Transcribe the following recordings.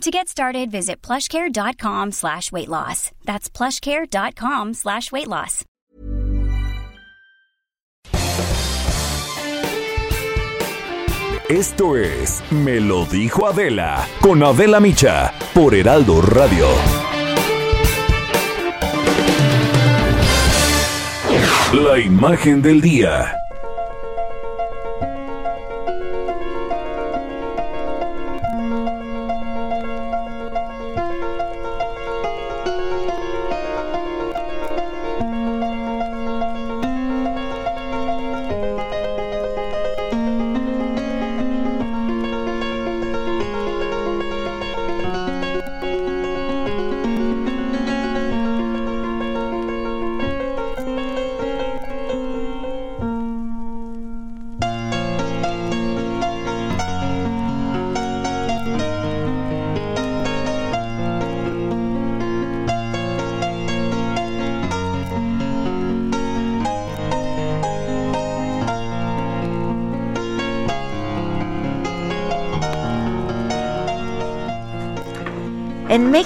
To get started, visit plushcare.com slash weight loss. That's plushcare.com slash weight loss. Esto es Me lo dijo Adela con Adela Micha por Heraldo Radio. La imagen del día.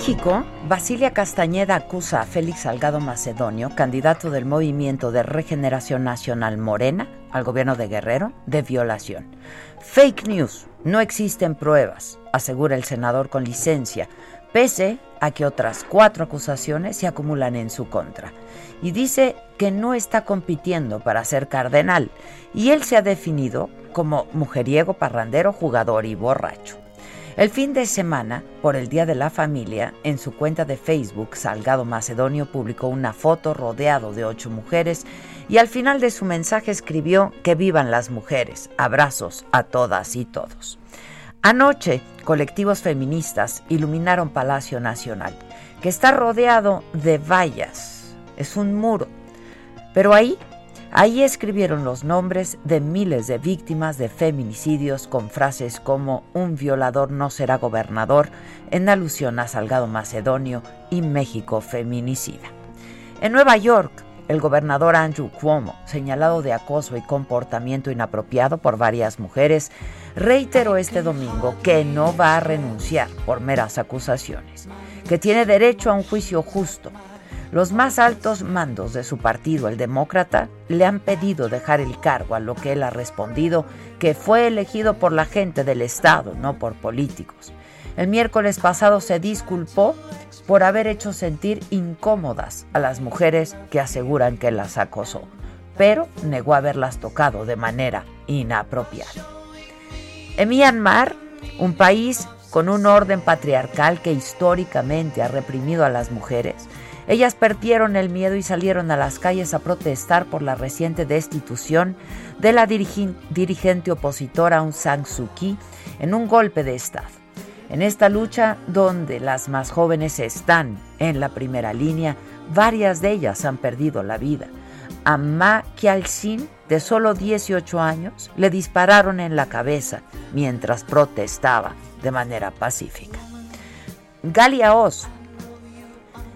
México, Basilia Castañeda acusa a Félix Salgado Macedonio, candidato del Movimiento de Regeneración Nacional Morena al gobierno de Guerrero, de violación. Fake news, no existen pruebas, asegura el senador con licencia, pese a que otras cuatro acusaciones se acumulan en su contra. Y dice que no está compitiendo para ser cardenal, y él se ha definido como mujeriego, parrandero, jugador y borracho. El fin de semana, por el Día de la Familia, en su cuenta de Facebook, Salgado Macedonio publicó una foto rodeado de ocho mujeres y al final de su mensaje escribió que vivan las mujeres, abrazos a todas y todos. Anoche, colectivos feministas iluminaron Palacio Nacional, que está rodeado de vallas, es un muro, pero ahí Ahí escribieron los nombres de miles de víctimas de feminicidios con frases como un violador no será gobernador, en alusión a Salgado Macedonio y México feminicida. En Nueva York, el gobernador Andrew Cuomo, señalado de acoso y comportamiento inapropiado por varias mujeres, reiteró este domingo que no va a renunciar por meras acusaciones, que tiene derecho a un juicio justo los más altos mandos de su partido, el demócrata, le han pedido dejar el cargo, a lo que él ha respondido que fue elegido por la gente del Estado, no por políticos. El miércoles pasado se disculpó por haber hecho sentir incómodas a las mujeres que aseguran que las acosó, pero negó haberlas tocado de manera inapropiada. En Myanmar, un país con un orden patriarcal que históricamente ha reprimido a las mujeres, ellas perdieron el miedo y salieron a las calles a protestar por la reciente destitución de la dirigente opositora Aung San Suu Kyi en un golpe de Estado. En esta lucha, donde las más jóvenes están en la primera línea, varias de ellas han perdido la vida. A Ma Kyaal-sin, de solo 18 años, le dispararon en la cabeza mientras protestaba de manera pacífica. Galia Oz,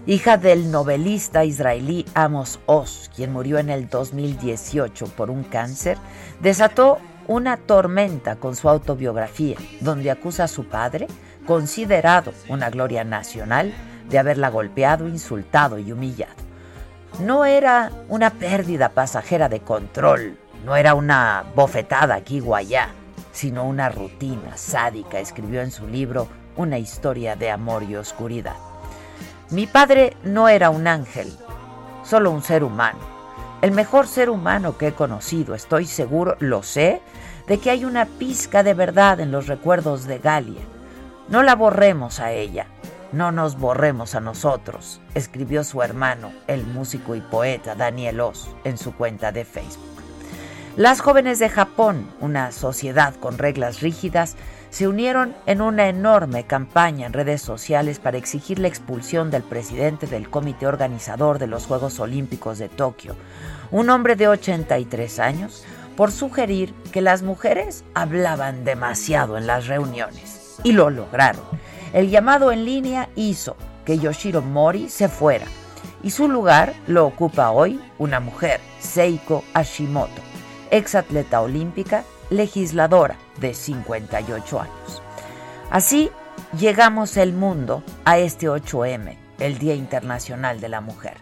hija del novelista israelí Amos Oz, quien murió en el 2018 por un cáncer, desató una tormenta con su autobiografía, donde acusa a su padre, considerado una gloria nacional, de haberla golpeado, insultado y humillado. No era una pérdida pasajera de control, no era una bofetada aquí o allá, sino una rutina sádica, escribió en su libro Una historia de amor y oscuridad. Mi padre no era un ángel, solo un ser humano. El mejor ser humano que he conocido, estoy seguro, lo sé, de que hay una pizca de verdad en los recuerdos de Galia. No la borremos a ella, no nos borremos a nosotros, escribió su hermano, el músico y poeta Daniel Oz, en su cuenta de Facebook. Las jóvenes de Japón, una sociedad con reglas rígidas, se unieron en una enorme campaña en redes sociales para exigir la expulsión del presidente del comité organizador de los Juegos Olímpicos de Tokio, un hombre de 83 años, por sugerir que las mujeres hablaban demasiado en las reuniones. Y lo lograron. El llamado en línea hizo que Yoshiro Mori se fuera y su lugar lo ocupa hoy una mujer, Seiko Hashimoto, ex atleta olímpica, legisladora de 58 años. Así llegamos el mundo a este 8M, el Día Internacional de la Mujer,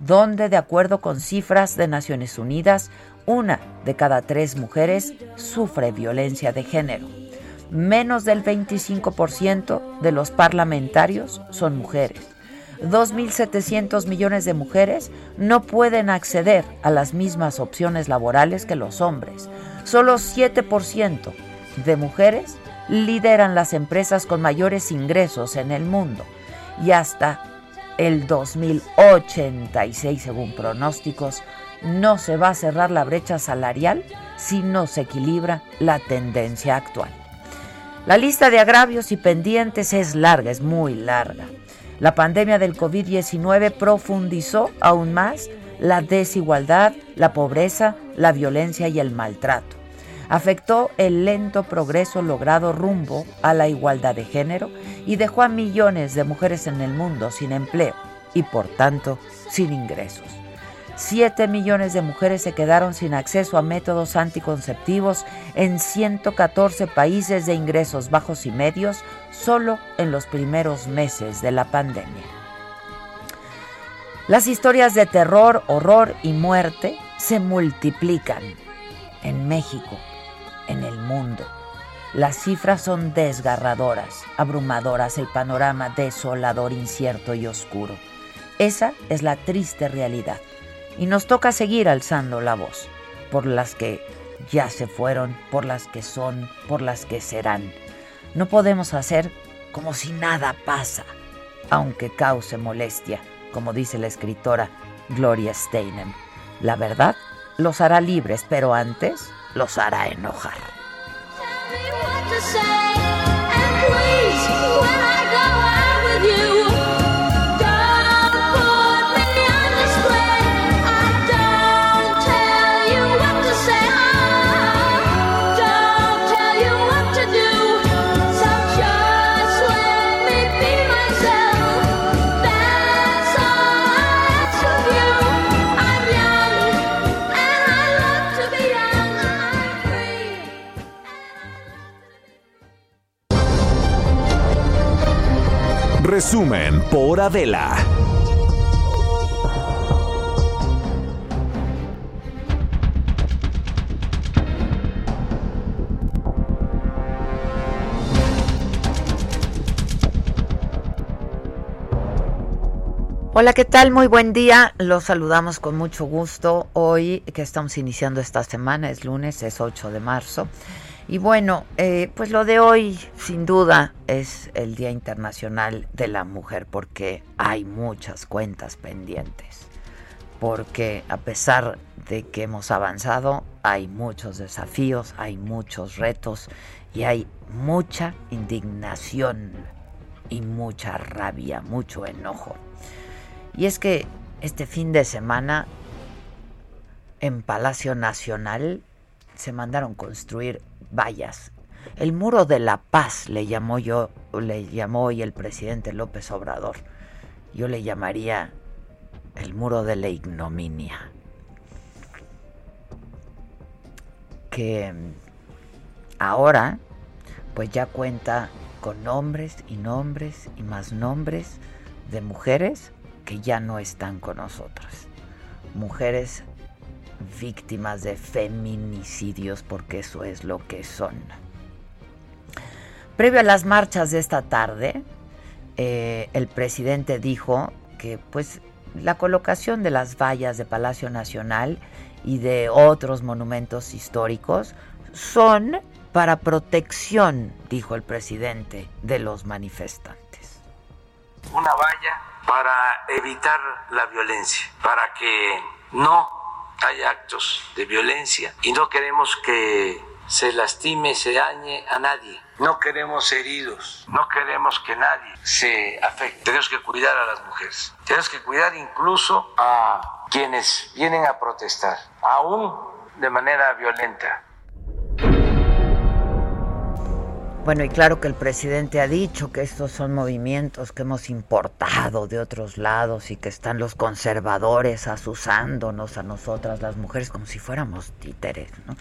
donde de acuerdo con cifras de Naciones Unidas, una de cada tres mujeres sufre violencia de género. Menos del 25% de los parlamentarios son mujeres 2.700 millones de mujeres no pueden acceder a las mismas opciones laborales que los hombres. Solo 7% de mujeres lideran las empresas con mayores ingresos en el mundo y hasta el 2086, según pronósticos, no se va a cerrar la brecha salarial si no se equilibra la tendencia actual. La lista de agravios y pendientes es larga, es muy larga. La pandemia del COVID-19 profundizó aún más la desigualdad, la pobreza, la violencia y el maltrato. Afectó el lento progreso logrado rumbo a la igualdad de género y dejó a millones de mujeres en el mundo sin empleo y por tanto sin ingresos. 7 millones de mujeres se quedaron sin acceso a métodos anticonceptivos en 114 países de ingresos bajos y medios solo en los primeros meses de la pandemia. Las historias de terror, horror y muerte se multiplican en México, en el mundo. Las cifras son desgarradoras, abrumadoras, el panorama desolador, incierto y oscuro. Esa es la triste realidad y nos toca seguir alzando la voz por las que ya se fueron, por las que son, por las que serán. No podemos hacer como si nada pasa, aunque cause molestia, como dice la escritora Gloria Steinem. La verdad los hará libres, pero antes los hará enojar. Resumen por Adela. Hola, ¿qué tal? Muy buen día. Los saludamos con mucho gusto. Hoy que estamos iniciando esta semana, es lunes, es 8 de marzo. Y bueno, eh, pues lo de hoy sin duda es el Día Internacional de la Mujer porque hay muchas cuentas pendientes. Porque a pesar de que hemos avanzado, hay muchos desafíos, hay muchos retos y hay mucha indignación y mucha rabia, mucho enojo. Y es que este fin de semana en Palacio Nacional se mandaron construir vallas. El muro de la paz le llamó yo, le llamó hoy el presidente López Obrador. Yo le llamaría el muro de la ignominia. Que ahora pues ya cuenta con nombres y nombres y más nombres de mujeres que ya no están con nosotras. Mujeres víctimas de feminicidios, porque eso es lo que son. Previo a las marchas de esta tarde, eh, el presidente dijo que pues la colocación de las vallas de Palacio Nacional y de otros monumentos históricos son para protección, dijo el presidente, de los manifestantes. Una valla para evitar la violencia, para que no hay actos de violencia y no queremos que se lastime, se dañe a nadie. No queremos heridos, no queremos que nadie se afecte. Tenemos que cuidar a las mujeres. Tenemos que cuidar incluso a quienes vienen a protestar, aún de manera violenta. Bueno, y claro que el presidente ha dicho que estos son movimientos que hemos importado de otros lados y que están los conservadores asusándonos a nosotras, las mujeres, como si fuéramos títeres. ¿no?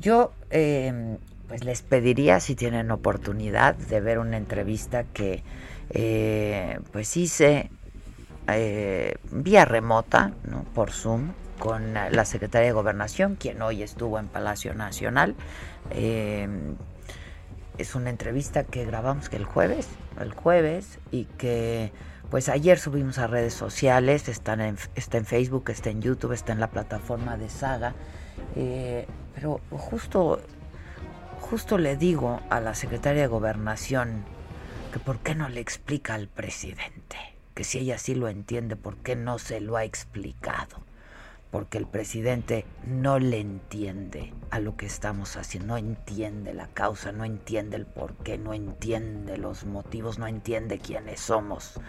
Yo eh, pues les pediría si tienen oportunidad de ver una entrevista que eh, pues hice eh, vía remota, ¿no? por Zoom, con la secretaria de Gobernación, quien hoy estuvo en Palacio Nacional. Es una entrevista que grabamos que el jueves, el jueves, y que pues ayer subimos a redes sociales, están en, está en Facebook, está en YouTube, está en la plataforma de Saga. Eh, pero justo, justo le digo a la secretaria de Gobernación que por qué no le explica al presidente, que si ella sí lo entiende, por qué no se lo ha explicado porque el presidente no le entiende a lo que estamos haciendo, no entiende la causa, no entiende el por qué, no entiende los motivos, no entiende quiénes somos,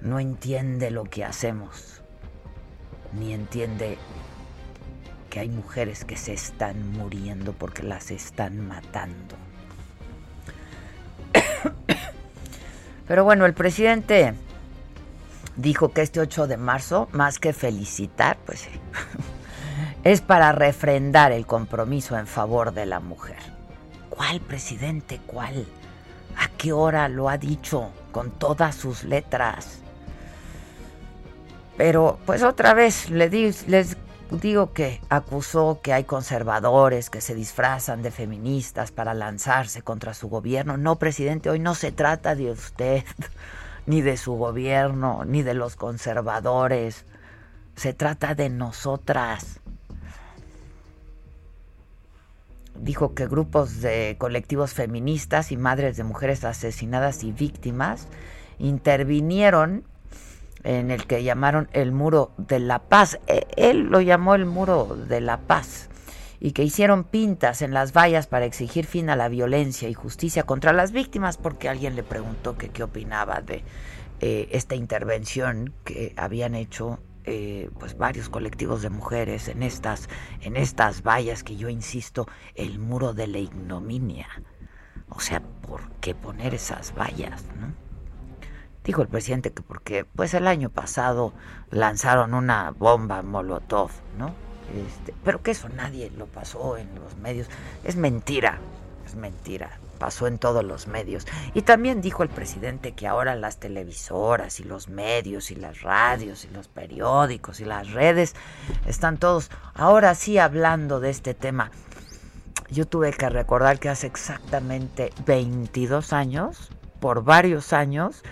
no entiende lo que hacemos, ni entiende que hay mujeres que se están muriendo porque las están matando. Pero bueno, el presidente dijo que este 8 de marzo, más que felicitar, pues sí, es para refrendar el compromiso en favor de la mujer. ¿Cuál presidente? ¿Cuál? ¿A qué hora lo ha dicho? Con todas sus letras. Pero pues otra vez les digo que acusó que hay conservadores que se disfrazan de feministas para lanzarse contra su gobierno. No, presidente, hoy no se trata de usted ni de su gobierno, ni de los conservadores. Se trata de nosotras. Dijo que grupos de colectivos feministas y madres de mujeres asesinadas y víctimas intervinieron en el que llamaron el muro de la paz. E, él lo llamó el muro de la paz y que hicieron pintas en las vallas para exigir fin a la violencia y justicia contra las víctimas porque alguien le preguntó que qué opinaba de eh, esta intervención que habían hecho eh, pues varios colectivos de mujeres en estas en estas vallas que yo insisto el muro de la ignominia. O sea por qué poner esas vallas no dijo el presidente que porque pues el año pasado lanzaron una bomba molotov no este, pero que eso nadie lo pasó en los medios. Es mentira, es mentira. Pasó en todos los medios. Y también dijo el presidente que ahora las televisoras y los medios y las radios y los periódicos y las redes están todos ahora sí hablando de este tema. Yo tuve que recordar que hace exactamente 22 años, por varios años,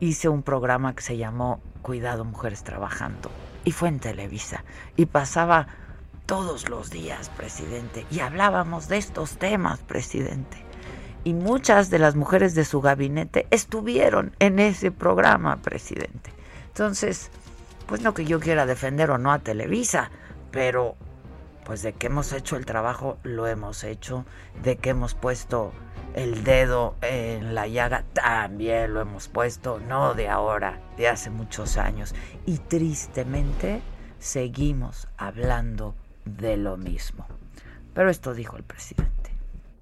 hice un programa que se llamó Cuidado Mujeres Trabajando. Y fue en Televisa. Y pasaba todos los días, presidente. Y hablábamos de estos temas, presidente. Y muchas de las mujeres de su gabinete estuvieron en ese programa, presidente. Entonces, pues no que yo quiera defender o no a Televisa, pero pues de que hemos hecho el trabajo, lo hemos hecho. De que hemos puesto el dedo en la llaga, también lo hemos puesto. No de ahora, de hace muchos años. Y tristemente seguimos hablando de lo mismo. Pero esto dijo el presidente.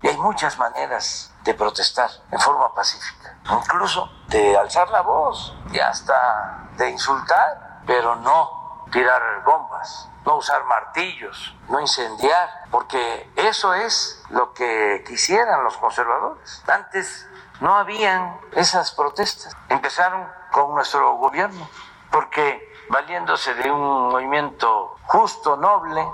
Y hay muchas maneras de protestar en forma pacífica, incluso de alzar la voz y hasta de insultar, pero no tirar bombas, no usar martillos, no incendiar, porque eso es lo que quisieran los conservadores. Antes no habían esas protestas, empezaron con nuestro gobierno, porque valiéndose de un movimiento justo, noble,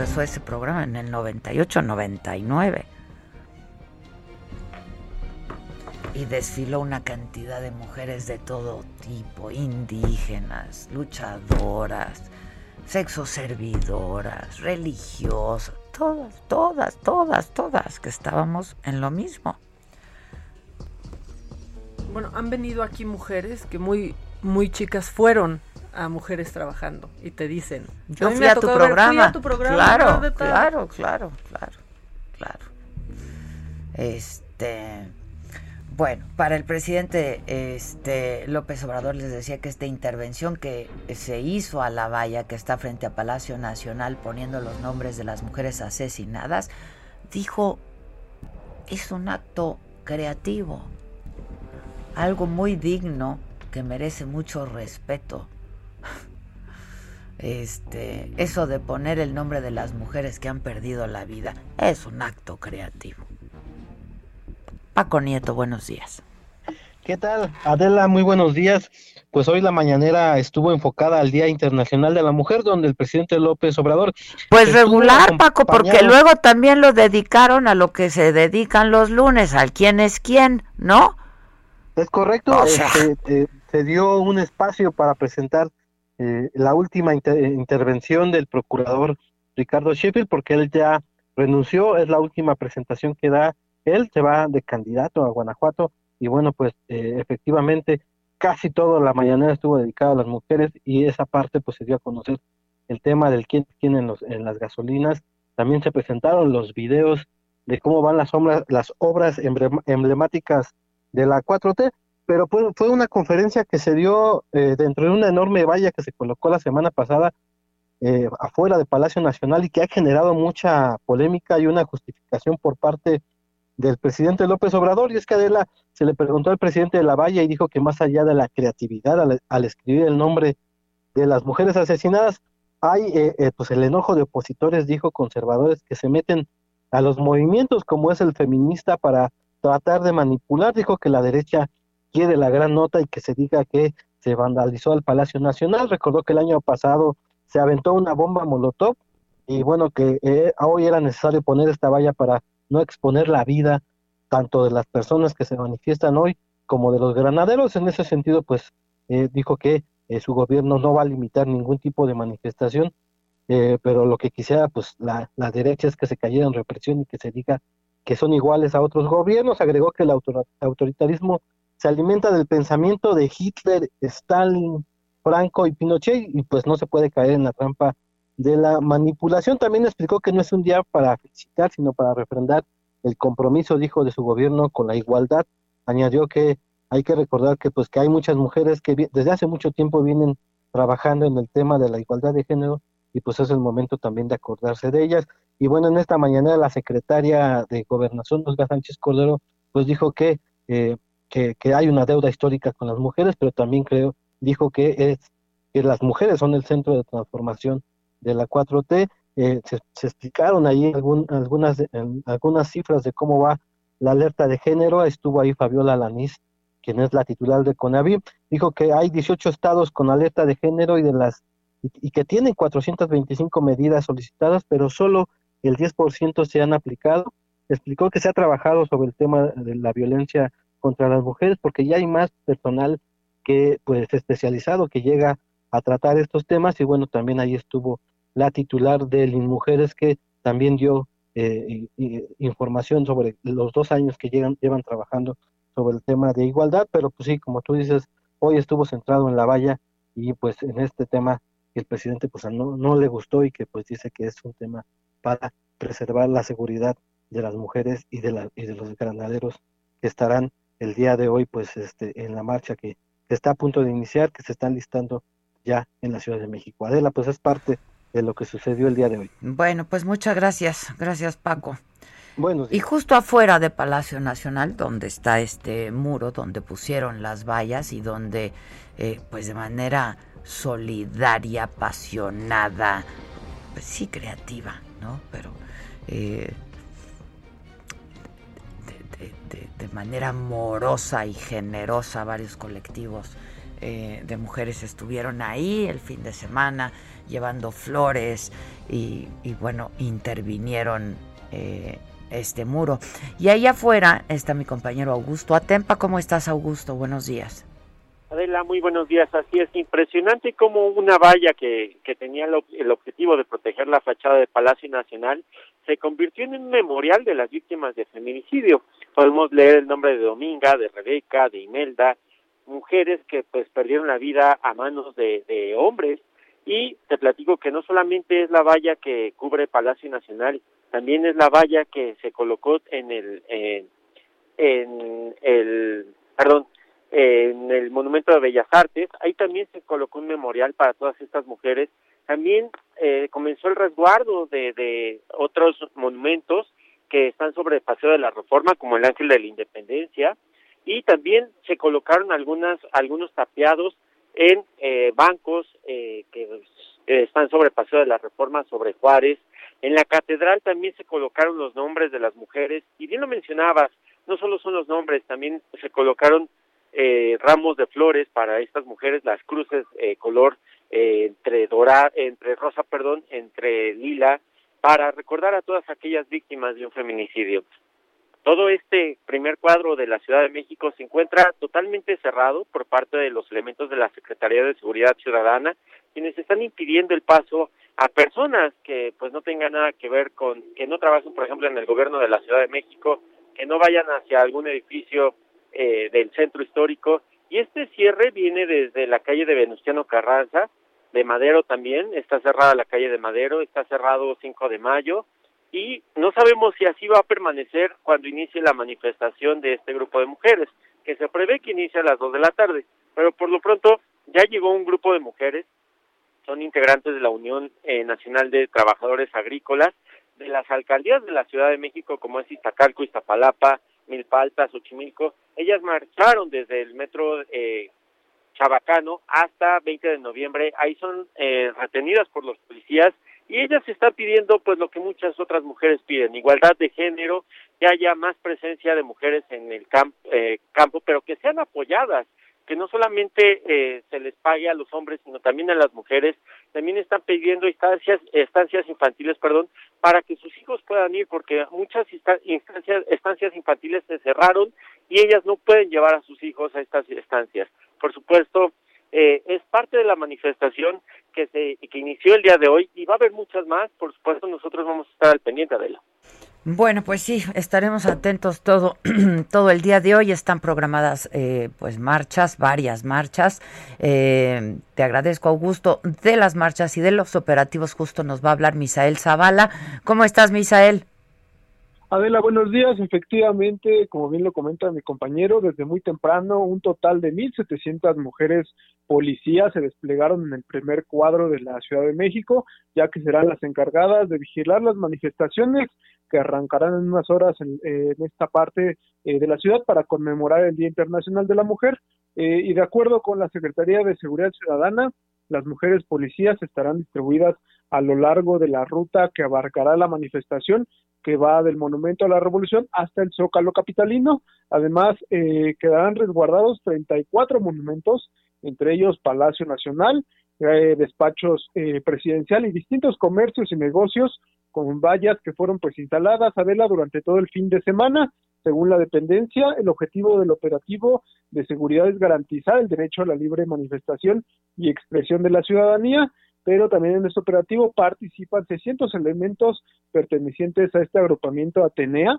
empezó ese programa en el 98, 99. Y desfiló una cantidad de mujeres de todo tipo, indígenas, luchadoras, sexoservidoras, religiosas, todas, todas, todas, todas, que estábamos en lo mismo. Bueno, han venido aquí mujeres que muy, muy chicas fueron a mujeres trabajando y te dicen, yo fui a, tu programa. Claro, claro, claro, claro, claro. Este, bueno, para el presidente este López Obrador les decía que esta intervención que se hizo a la valla que está frente a Palacio Nacional poniendo los nombres de las mujeres asesinadas, dijo es un acto creativo, algo muy digno que merece mucho respeto. Este, eso de poner el nombre de las mujeres que han perdido la vida es un acto creativo. Paco Nieto, buenos días. ¿Qué tal? Adela, muy buenos días. Pues hoy la mañanera estuvo enfocada al Día Internacional de la Mujer, donde el presidente López Obrador... Pues regular, Paco, porque luego también lo dedicaron a lo que se dedican los lunes, al quién es quién, ¿no? Es correcto, este, eh, se dio un espacio para presentar eh, la última intervención del procurador Ricardo Sheffield, porque él ya renunció, es la última presentación que da él, se va de candidato a Guanajuato, y bueno, pues eh, efectivamente casi toda la mañana estuvo dedicada a las mujeres y esa parte pues se dio a conocer el tema del quién tiene los, en las gasolinas, también se presentaron los videos de cómo van las, las obras emblemáticas de la 4T, pero fue, una conferencia que se dio eh, dentro de una enorme valla que se colocó la semana pasada eh, afuera de Palacio Nacional y que ha generado mucha polémica y una justificación por parte del presidente López Obrador. Y es que Adela se le preguntó al presidente de la valla y dijo que más allá de la creatividad al, escribir el nombre de las mujeres asesinadas, hay eh, pues el enojo de opositores, dijo conservadores, que se meten a los movimientos como es el feminista para tratar de manipular. Dijo que la derecha quiere la gran nota y que se diga que se vandalizó al Palacio Nacional. Recordó que el año pasado se aventó una bomba Molotov y bueno, que eh, hoy era necesario poner esta valla para no exponer la vida tanto de las personas que se manifiestan hoy como de los granaderos. En ese sentido, pues eh, dijo que eh, su gobierno no va a limitar ningún tipo de manifestación, pero lo que quisiera, pues la, la derecha es que se cayera en represión y que se diga que son iguales a otros gobiernos. Agregó que el autoritarismo se alimenta del pensamiento de Hitler, Stalin, Franco y Pinochet y pues no se puede caer en la trampa de la manipulación. También explicó que no es un día para felicitar, sino para refrendar el compromiso, dijo, de su gobierno con la igualdad. Añadió que hay que recordar que pues que hay muchas mujeres que desde hace mucho tiempo vienen trabajando en el tema de la igualdad de género y pues es el momento también de acordarse de ellas. Y bueno, en esta mañana la secretaria de Gobernación, Olga Sánchez Cordero, pues dijo que eh, que, hay una deuda histórica con las mujeres, pero también creo, dijo que es que las mujeres son el centro de transformación de la 4T. Eh, se, explicaron ahí algunas, algunas cifras de cómo va la alerta de género. Estuvo ahí Fabiola Lanís, quien es la titular de CONAVI. Dijo que hay 18 estados con alerta de género y de las y, que tienen 425 medidas solicitadas, pero solo el 10% se han aplicado. Explicó que se ha trabajado sobre el tema de la violencia contra las mujeres porque ya hay más personal que pues especializado que llega a tratar estos temas y bueno también ahí estuvo la titular de Mujeres que también dio eh, información sobre los dos años que llegan, llevan trabajando sobre el tema de igualdad, pero pues sí, como tú dices, hoy estuvo centrado en la valla y pues en este tema el presidente pues no, no le gustó y que pues dice que es un tema para preservar la seguridad de las mujeres y de, la, y de los granaderos que estarán el día de hoy, pues, este, en la marcha que, está a punto de iniciar, que se están listando ya en la Ciudad de México. Adela, pues es parte de lo que sucedió el día de hoy. Bueno, pues muchas gracias, gracias Paco. Bueno, y justo afuera de Palacio Nacional, donde está este muro, donde pusieron las vallas y donde, eh, pues de manera solidaria, apasionada, pues sí creativa, ¿no? Pero eh, de, manera amorosa y generosa varios colectivos eh, de mujeres estuvieron ahí el fin de semana llevando flores y, bueno, intervinieron eh, este muro. Y ahí afuera está mi compañero Augusto Atempa. ¿Cómo estás, Augusto? Buenos días. Adela, muy buenos días. Así es, impresionante como una valla que, que tenía el, objetivo de proteger la fachada del Palacio Nacional se convirtió en un memorial de las víctimas de feminicidio. Podemos leer el nombre de Dominga, de Rebeca, de Imelda, mujeres que pues perdieron la vida a manos de, de hombres y te platico que no solamente es la valla que cubre Palacio Nacional, también es la valla que se colocó en el en el perdón en el Monumento de Bellas Artes, ahí también se colocó un memorial para todas estas mujeres. También eh, comenzó el resguardo de, de otros monumentos que están sobre el Paseo de la Reforma, como el Ángel de la Independencia, y también se colocaron algunas algunos tapiados en eh, bancos eh, que están sobre el Paseo de la Reforma, sobre Juárez. En la catedral también se colocaron los nombres de las mujeres, y bien lo mencionabas, no solo son los nombres, también se colocaron eh, ramos de flores para estas mujeres, las cruces eh, color eh, entre dorada, entre rosa, perdón, entre lila, para recordar a todas aquellas víctimas de un feminicidio. Todo este primer cuadro de la Ciudad de México se encuentra totalmente cerrado por parte de los elementos de la Secretaría de Seguridad Ciudadana, quienes están impidiendo el paso a personas que pues no tengan nada que ver con, que no trabajen, por ejemplo, en el gobierno de la Ciudad de México, que no vayan hacia algún edificio eh, del centro histórico. Y este cierre viene desde la calle de Venustiano Carranza, de Madero también, está cerrada la calle de Madero, está cerrado 5 de mayo, y no sabemos si así va a permanecer cuando inicie la manifestación de este grupo de mujeres, que se prevé que inicie a las 2 de la tarde, pero por lo pronto ya llegó un grupo de mujeres, son integrantes de la Unión eh, Nacional de Trabajadores Agrícolas, de las alcaldías de la Ciudad de México, como es Iztacalco, Iztapalapa, Milpalta, Xochimilco, ellas marcharon desde el metro eh, Chabacano hasta 20 de noviembre, ahí son eh, retenidas por los policías y ellas están pidiendo pues lo que muchas otras mujeres piden, igualdad de género, que haya más presencia de mujeres en el eh, campo, pero que sean apoyadas, que no solamente eh, se les pague a los hombres, sino también a las mujeres, también están pidiendo estancias, estancias infantiles, perdón, para que sus hijos puedan ir, porque muchas instancias, estancias infantiles se cerraron y ellas no pueden llevar a sus hijos a estas estancias. Por supuesto, eh, es parte de la manifestación que se que inició el día de hoy y va a haber muchas más. Por supuesto, nosotros vamos a estar al pendiente de ella. Bueno, pues sí, estaremos atentos todo, todo el día de hoy. Están programadas eh, pues marchas, varias marchas. Eh, te agradezco, Augusto. De las marchas y de los operativos justo nos va a hablar Misael Zavala. ¿Cómo estás, Misael? Adela, buenos días. Efectivamente, como bien lo comenta mi compañero, desde muy temprano un total de 1.700 mujeres policías se desplegaron en el primer cuadro de la Ciudad de México, ya que serán las encargadas de vigilar las manifestaciones que arrancarán en unas horas en, esta parte eh, de la ciudad para conmemorar el Día Internacional de la Mujer. Eh, y de acuerdo con la Secretaría de Seguridad Ciudadana, las mujeres policías estarán distribuidas a lo largo de la ruta que abarcará la manifestación que va del Monumento a la Revolución hasta el Zócalo Capitalino. Además, eh, quedarán resguardados 34 monumentos, entre ellos Palacio Nacional, eh, despachos eh, presidencial y distintos comercios y negocios con vallas que fueron pues instaladas a vela durante todo el fin de semana. Según la dependencia, el objetivo del operativo de seguridad es garantizar el derecho a la libre manifestación y expresión de la ciudadanía pero también en este operativo participan 600 elementos pertenecientes a este agrupamiento Atenea,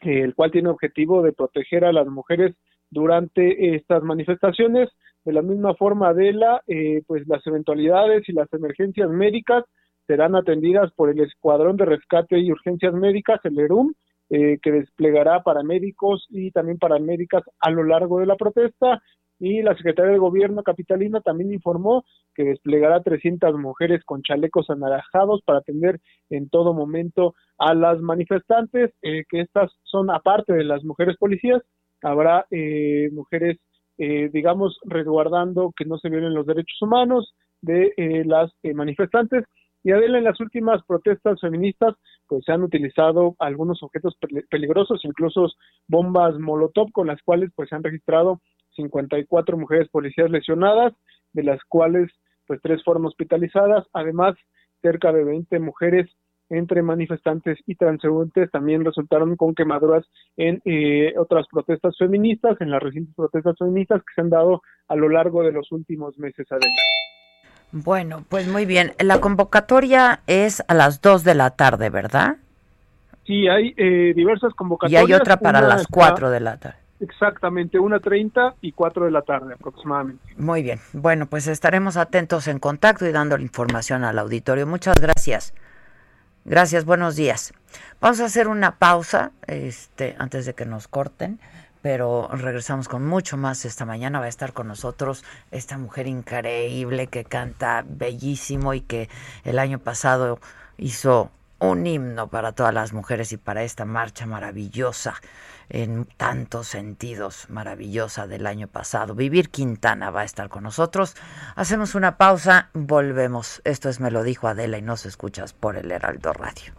el cual tiene objetivo de proteger a las mujeres durante estas manifestaciones. De la misma forma, de la, eh, pues las eventualidades y las emergencias médicas serán atendidas por el Escuadrón de Rescate y Urgencias Médicas, el ERUM, eh, que desplegará paramédicos y también paramédicas a lo largo de la protesta y la Secretaría de Gobierno capitalina también informó que desplegará 300 mujeres con chalecos anaranjados para atender en todo momento a las manifestantes, eh, que estas son aparte de las mujeres policías, habrá eh, mujeres, eh, digamos, resguardando que no se violen los derechos humanos de las manifestantes. Y Adela, en las últimas protestas feministas, pues se han utilizado algunos objetos peligrosos, incluso bombas Molotov, con las cuales pues se han registrado 54 mujeres policías lesionadas, de las cuales pues tres fueron hospitalizadas, además cerca de 20 mujeres entre manifestantes y transeúntes también resultaron con quemaduras en eh, otras protestas feministas, en las recientes protestas feministas que se han dado a lo largo de los últimos meses adentro. Bueno, pues muy bien. La convocatoria es a las 2 de la tarde, ¿verdad? Sí, hay eh, diversas convocatorias. Y hay otra para las 4 de la tarde Exactamente, 1.30 y 4 de la tarde aproximadamente. Muy bien. Bueno, pues estaremos atentos en contacto y dando la información al auditorio. Muchas gracias. Gracias, buenos días. Vamos a hacer una pausa este, antes de que nos corten, pero regresamos con mucho más esta mañana. Va a estar con nosotros esta mujer increíble que canta bellísimo y que el año pasado hizo un himno para todas las mujeres y para esta marcha maravillosa en tantos sentidos maravillosa del año pasado. Vivir Quintana va a estar con nosotros. Hacemos una pausa, volvemos. Esto es Me lo dijo Adela y nos escuchas por el Heraldo Radio.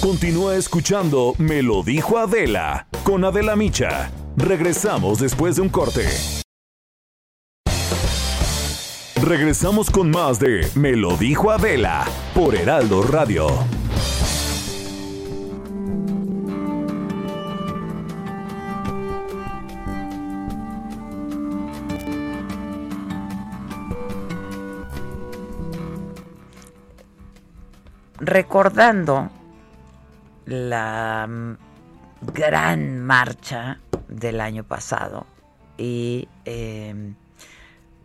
Continúa escuchando Me lo dijo Adela con Adela Micha. Regresamos después de un corte. Regresamos con más de Me lo dijo Adela por Heraldo Radio. Recordando la gran marcha del año pasado y eh,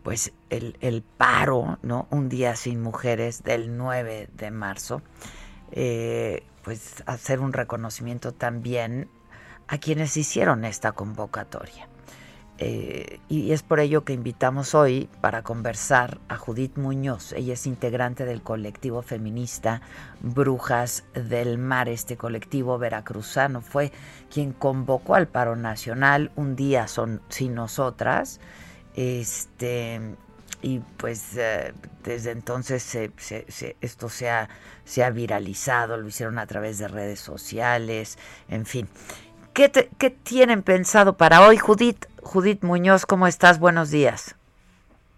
pues el, paro, ¿no? Un día sin mujeres del 9 de marzo, eh, pues hacer un reconocimiento también a quienes hicieron esta convocatoria. Eh, y es por ello que invitamos hoy para conversar a Judith Muñoz. Ella es integrante del colectivo feminista Brujas del Mar. Este colectivo veracruzano fue quien convocó al paro nacional un día sin nosotras este, y pues eh, desde entonces esto se ha, se ha viralizado, lo hicieron a través de redes sociales, en fin. ¿Qué, ¿Qué, tienen pensado para hoy, Judith? Judith Muñoz, ¿cómo estás? Buenos días.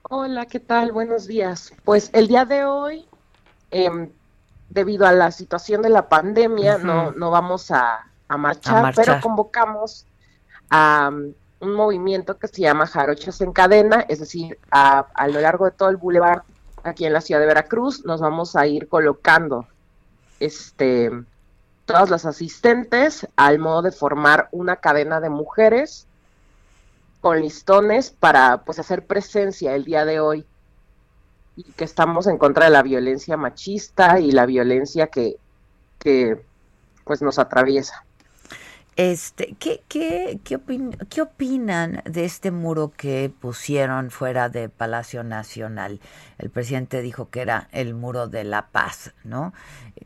Hola, ¿qué tal? Buenos días. Pues el día de hoy, eh, debido a la situación de la pandemia, no, no vamos a, a, marchar, a, marchar, pero convocamos a un movimiento que se llama Jarochas en Cadena, es decir, a, a lo largo de todo el bulevar aquí en la ciudad de Veracruz nos vamos a ir colocando este todas las asistentes al modo de formar una cadena de mujeres con listones para pues hacer presencia el día de hoy y que estamos en contra de la violencia machista y la violencia que, que pues nos atraviesa. Este, ¿qué, qué, qué, ¿Qué opinan de este muro que pusieron fuera de Palacio Nacional? El presidente dijo que era el muro de la paz, ¿no?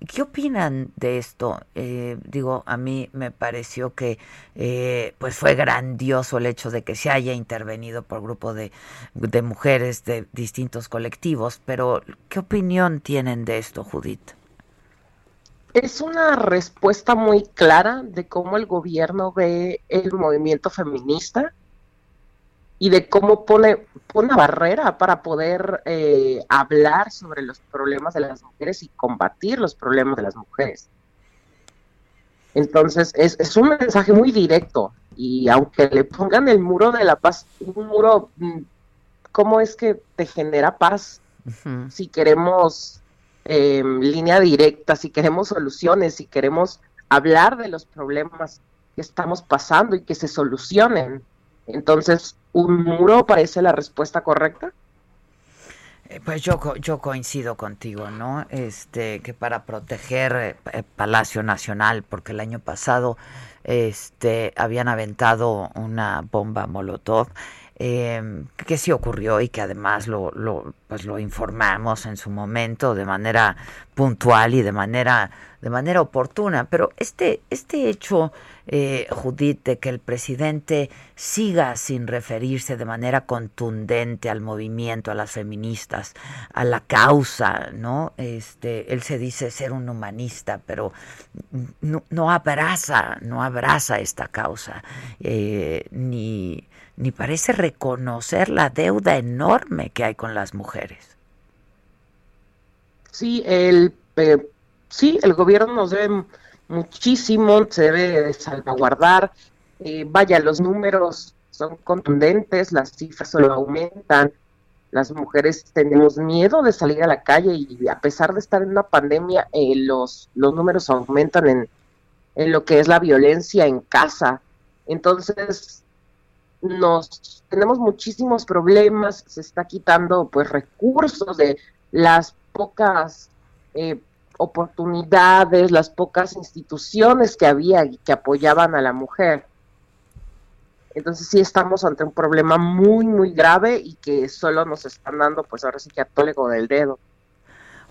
¿Qué opinan de esto? Eh, digo, a mí me pareció que eh, pues fue grandioso el hecho de que se haya intervenido por grupo de mujeres de distintos colectivos, pero ¿qué opinión tienen de esto, Judith? Es una respuesta muy clara de cómo el gobierno ve el movimiento feminista y de cómo pone, una barrera para poder eh, hablar sobre los problemas de las mujeres y combatir los problemas de las mujeres. Entonces, es, es un mensaje muy directo y aunque le pongan el muro de la paz, un muro, mm, ¿cómo es que te genera paz? Si queremos eh, línea directa, si queremos soluciones, si queremos hablar de los problemas que estamos pasando y que se solucionen. Entonces, ¿un muro parece la respuesta correcta? Eh, pues yo, yo coincido contigo, ¿no? Este, que para proteger eh, Palacio Nacional, porque el año pasado este, habían aventado una bomba Molotov eh, que sí ocurrió y que además lo, lo, pues lo informamos en su momento de manera puntual y de manera, de manera oportuna. Pero este, este hecho, eh, Judith, de que el presidente siga sin referirse de manera contundente al movimiento, a las feministas, a la causa, ¿no? Este, él se dice ser un humanista, pero no, no abraza, no abraza esta causa, eh, ni ni parece reconocer la deuda enorme que hay con las mujeres. Sí, el, eh, sí, el gobierno nos debe muchísimo, se debe salvaguardar. Eh, vaya, los números son contundentes, las cifras solo aumentan. las mujeres tenemos miedo de salir a la calle y a pesar de estar en una pandemia, eh, los, los números aumentan en, en lo que es la violencia en casa. Entonces, nos tenemos muchísimos problemas, se está quitando pues recursos de las pocas eh, oportunidades, las pocas instituciones que había y que apoyaban a la mujer. Entonces sí estamos ante un problema muy, muy grave y que solo nos están dando, pues ahora sí que a tólego del dedo.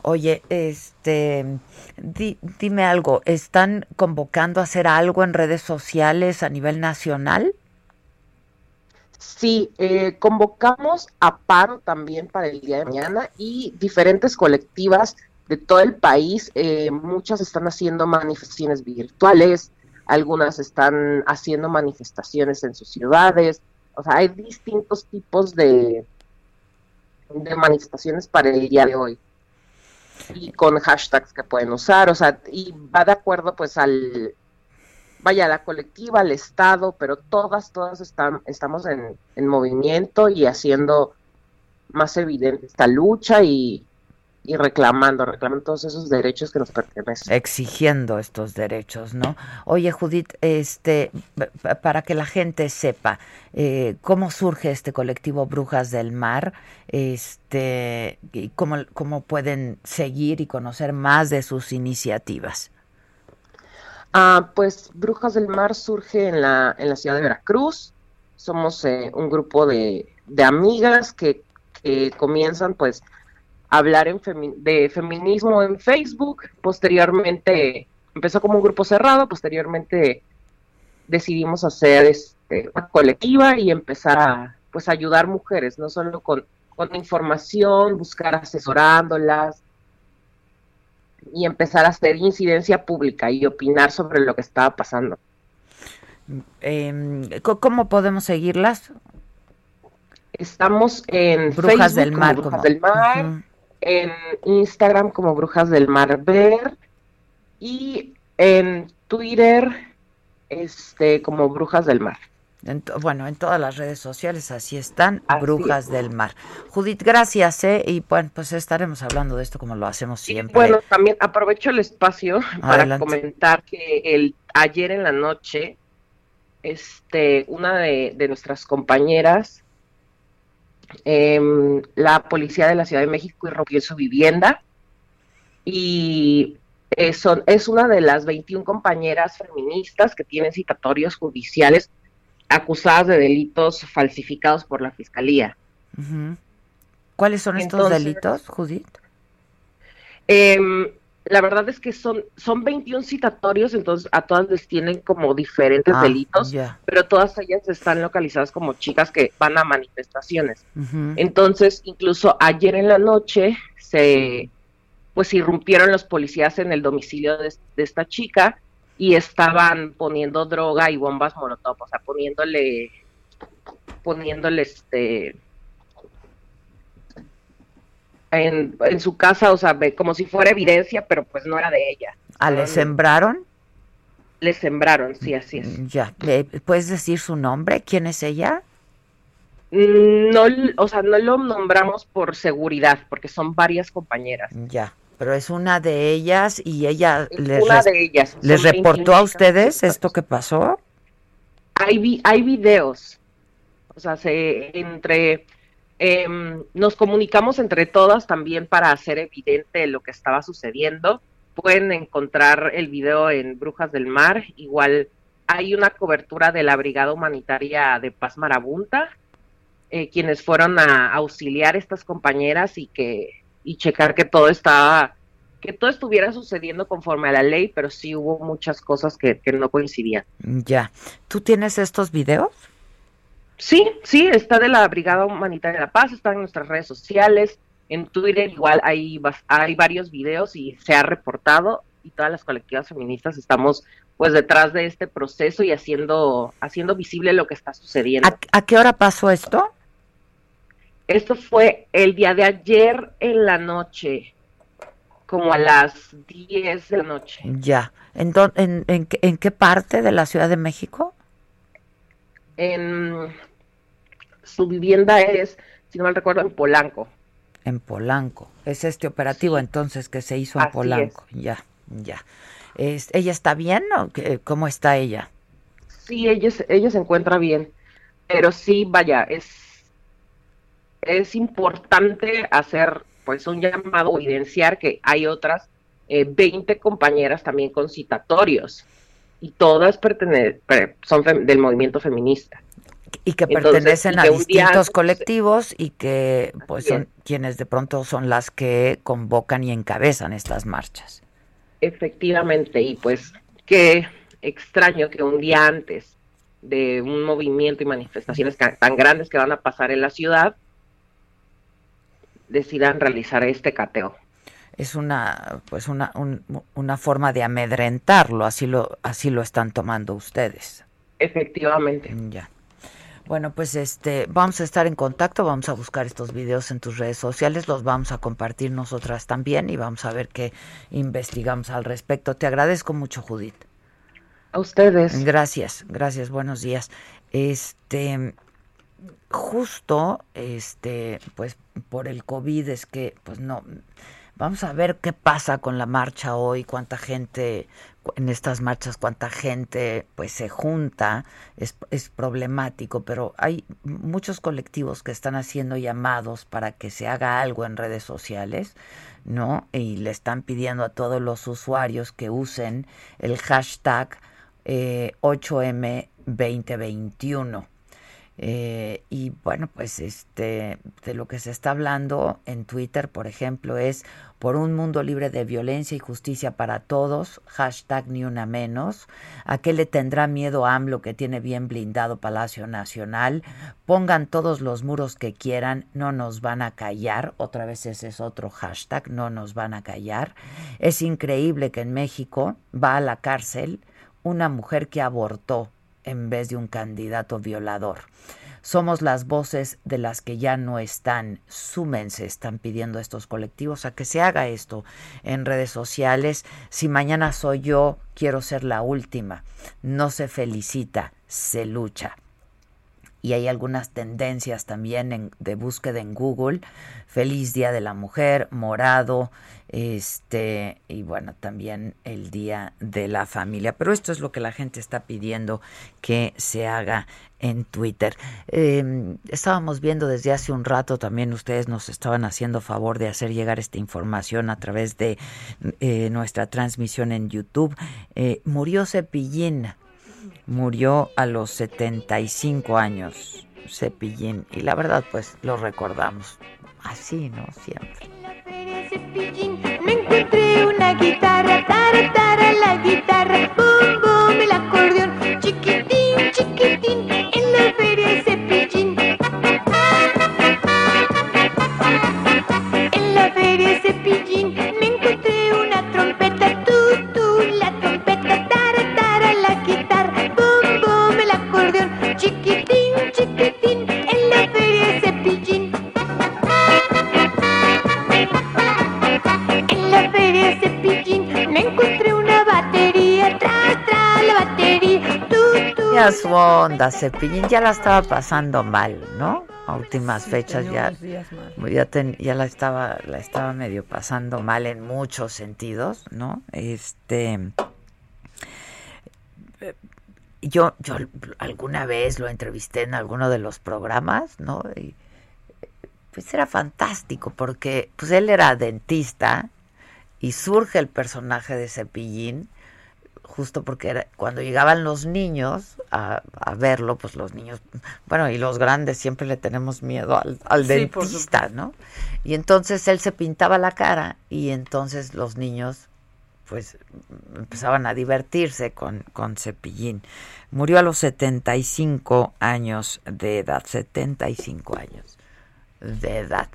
Oye, este, dime algo, ¿están convocando a hacer algo en redes sociales a nivel nacional? Sí, eh, convocamos a paro también para el día de mañana y diferentes colectivas de todo el país, eh, muchas están haciendo manifestaciones virtuales, algunas están haciendo manifestaciones en sus ciudades, o sea, hay distintos tipos de, de manifestaciones para el día de hoy. Y con hashtags que pueden usar, o sea, y va de acuerdo pues al, vaya, la colectiva, al Estado, pero todas, todas están, estamos en, en movimiento y haciendo más evidente esta lucha y, y reclamando, reclamando todos esos derechos que nos pertenecen. Exigiendo estos derechos, ¿no? Oye, Judith, este, para que la gente sepa eh, cómo surge este colectivo Brujas del Mar, este, y cómo, cómo pueden seguir y conocer más de sus iniciativas. Ah, pues Brujas del Mar surge en la, en la ciudad de Veracruz. Somos eh, un grupo de, de amigas que, que comienzan pues hablar en de feminismo en Facebook. Posteriormente empezó como un grupo cerrado, posteriormente decidimos hacer este, una colectiva y empezar a pues ayudar mujeres, no solo con, con información, buscar asesorándolas y empezar a hacer incidencia pública y opinar sobre lo que estaba pasando. Em, ¿Cómo podemos seguirlas? Estamos en Brujas del Mar, Brujas del Mar, en Instagram como Brujas del Mar Ver y en Twitter este como Brujas del Mar. Bueno, en todas las redes sociales así están, Brujas del Mar. Judith, gracias, ¿eh? Y bueno, pues estaremos hablando de esto como lo hacemos siempre. bueno, también aprovecho el espacio para comentar que el ayer en la noche, este, una de, de nuestras compañeras eh, la policía de la Ciudad de México irrumpió en su vivienda y es, es una de las 21 compañeras feministas que tienen citatorios judiciales acusadas de delitos falsificados por la Fiscalía. ¿Cuáles son estos delitos, Judith? Eh, la verdad es que son, son 21 citatorios, entonces a todas les tienen como diferentes ah, delitos, pero todas ellas están localizadas como chicas que van a manifestaciones. Entonces, incluso ayer en la noche se pues irrumpieron los policías en el domicilio de, de esta chica y estaban poniendo droga y bombas molotov, o sea, poniéndole poniéndole este en, su casa, o sea, como si fuera evidencia, pero pues no era de ella. ¿A le sembraron? Le sembraron, sí, así es. Ya, ¿puedes decir su nombre? ¿Quién es ella? Mm, no, o sea, no lo nombramos por seguridad, porque son varias compañeras. Ya, pero es una de ellas y ella les, una de ellas. ¿les reportó a ustedes esto que pasó? Hay, hay videos, o sea, se, entre Em, nos comunicamos entre todas también para hacer evidente lo que estaba sucediendo. Pueden encontrar el video en Brujas del Mar. Igual hay una cobertura de la Brigada Humanitaria de Paz Marabunta, eh, quienes fueron a auxiliar estas compañeras y que y checar que todo estaba que todo estuviera sucediendo conforme a la ley, pero sí hubo muchas cosas que, que no coincidían. Ya. ¿Tú tienes estos videos? Sí, sí, está de la Brigada Humanitaria de la Paz, está en nuestras redes sociales, en Twitter igual hay, hay varios videos y se ha reportado y todas las colectivas feministas estamos pues detrás de este proceso y haciendo, haciendo visible lo que está sucediendo. ¿A, qué hora pasó esto? Esto fue el día de ayer en la noche, como a las 10 de la noche. Ya. ¿En, en, en, en qué parte de la Ciudad de México? En su vivienda es si no mal recuerdo, en Polanco. En Polanco. Es este operativo entonces que se hizo en Polanco. Ya, ya. ¿Ella está bien o cómo está ella? Sí, ella, ella se encuentra bien, pero sí, vaya, es, es importante hacer pues un llamado, evidenciar que hay otras eh, 20 compañeras también con citatorios y todas son del movimiento feminista. Y que pertenecen a distintos colectivos y que pues son quienes de pronto son las que convocan y encabezan estas marchas. Efectivamente, y pues qué extraño que un día antes de un movimiento y manifestaciones tan grandes que van a pasar en la ciudad, decidan realizar este cateo. Es una, pues una, una forma de amedrentarlo, así lo, así lo están tomando ustedes. Efectivamente. Ya. Bueno, pues este, vamos a estar en contacto, vamos a buscar estos videos en tus redes sociales, los vamos a compartir nosotras también y vamos a ver qué investigamos al respecto. Te agradezco mucho, Judith. A ustedes. Gracias, gracias, buenos días. Este, justo, este, pues por el COVID es que, pues no, vamos a ver qué pasa con la marcha hoy, cuánta gente en estas marchas cuánta gente pues se junta es, es, problemático, pero hay muchos colectivos que están haciendo llamados para que se haga algo en redes sociales, ¿no? Y le están pidiendo a todos los usuarios que usen el hashtag 8M2021. Eh, y bueno, pues este de lo que se está hablando en Twitter, por ejemplo, es por un mundo libre de violencia y justicia para todos, hashtag ni una menos. ¿A qué le tendrá miedo AMLO que tiene bien blindado Palacio Nacional? Pongan todos los muros que quieran, no nos van a callar. Otra vez ese es otro hashtag, no nos van a callar. Es increíble que en México va a la cárcel una mujer que abortó en vez de un candidato violador. Somos las voces de las que ya no están. Súmense, están pidiendo estos colectivos a que se haga esto en redes sociales. Si mañana soy yo, quiero ser la última. No se felicita, se lucha y hay algunas tendencias también de búsqueda en Google. Feliz Día de la Mujer, morado, este, y bueno, también el Día de la Familia. Pero esto es lo que la gente está pidiendo que se haga en Twitter. Em, estábamos viendo desde hace un rato también ustedes nos estaban haciendo favor de hacer llegar esta información a través de eh, nuestra transmisión en YouTube. Eh, murió Cepillín murió a los 75 años, Cepillín, y la verdad pues lo recordamos así, ¿no? Siempre. Encontré una guitarra, tara, tara, la guitarra, boom, boom, el acordeón, chiquitín, chiquitín, onda, Cepillín ya la estaba pasando mal, ¿no? A últimas fechas ya, ya, ten- ya la estaba la estaba medio pasando mal en muchos sentidos, ¿no? Este eh, yo yo alguna vez lo entrevisté en alguno de los programas, ¿no? Y pues era fantástico porque pues él era dentista y surge el personaje de Cepillín justo porque era, cuando llegaban los niños a, a verlo, pues los niños, bueno, y los grandes siempre le tenemos miedo al, al Sí, por dentista, ¿no? Y entonces él se pintaba la cara y entonces los niños pues empezaban a divertirse con, con Cepillín. Murió a los 75 años de edad, 75 años de edad.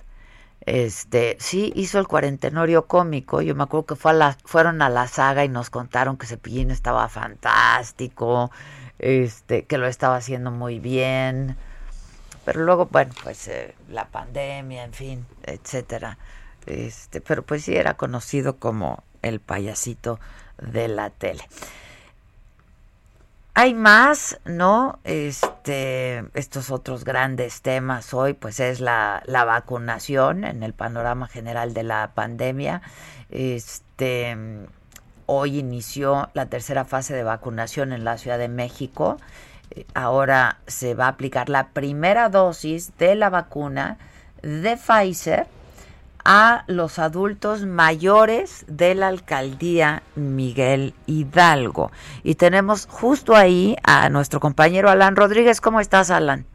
Este, sí, hizo el cuarentenorio cómico. Yo me acuerdo que la, fueron a la saga y nos contaron que Cepillín estaba fantástico, este, que lo estaba haciendo muy bien. Pero luego, bueno, pues eh, la pandemia, en fin, etcétera. Este, pero pues sí era conocido como el payasito de la tele. Hay más, ¿no? Este, estos otros grandes temas hoy, pues es la, la vacunación en el panorama general de la pandemia. Este, hoy inició la tercera fase de vacunación en la Ciudad de México. Ahora se va a aplicar la primera dosis de la vacuna de Pfizer a los adultos mayores de la alcaldía Miguel Hidalgo. Y tenemos justo ahí a nuestro compañero Alan Rodríguez. ¿Cómo estás, Alan?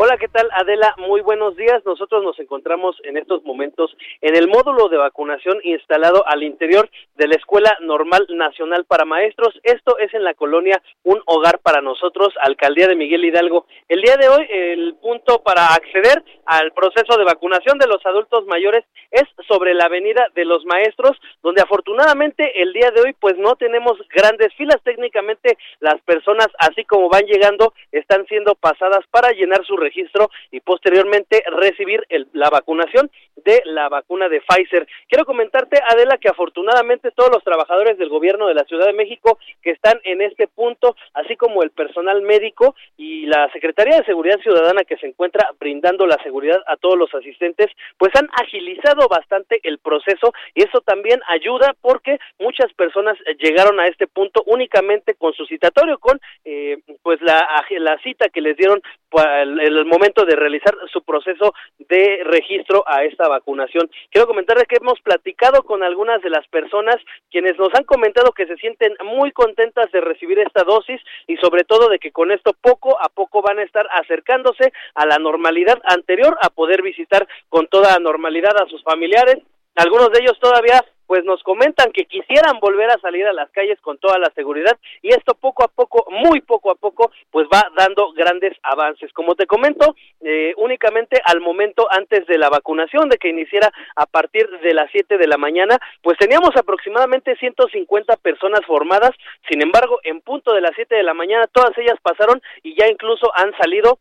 Hola, ¿qué tal Adela? Muy buenos días. Nosotros nos encontramos en estos momentos en el módulo de vacunación instalado al interior de la Escuela Normal Nacional para Maestros. Esto es en la colonia Un Hogar para Nosotros, Alcaldía de Miguel Hidalgo. El día de hoy el punto para acceder al proceso de vacunación de los adultos mayores es sobre la Avenida de los Maestros, donde afortunadamente el día de hoy pues no tenemos grandes filas. Técnicamente las personas así como van llegando están siendo pasadas para llenar su registro y posteriormente recibir la vacunación de la vacuna de Pfizer. Quiero comentarte, Adela, que afortunadamente todos los trabajadores del gobierno de la Ciudad de México que están en este punto, así como el personal médico y la Secretaría de Seguridad Ciudadana que se encuentra brindando la seguridad a todos los asistentes, pues han agilizado bastante el proceso y eso también ayuda porque muchas personas llegaron a este punto únicamente con su citatorio, con eh, pues la, la cita que les dieron en momento de realizar su proceso de registro a esta vacunación. Quiero comentarles que hemos platicado con algunas de las personas quienes nos han comentado que se sienten muy contentas de recibir esta dosis y sobre todo de que con esto poco a poco van a estar acercándose a la normalidad anterior a poder visitar con toda normalidad a sus familiares. Algunos de ellos todavía pues nos comentan que quisieran volver a salir a las calles con toda la seguridad y esto poco a poco, muy poco a poco, pues va dando grandes avances. Como te comento, eh, únicamente al momento antes de la vacunación, de que iniciara a partir de las 7 de la mañana, pues teníamos aproximadamente 150 personas formadas, sin embargo, en punto de las 7 de la mañana, todas ellas pasaron y ya incluso han salido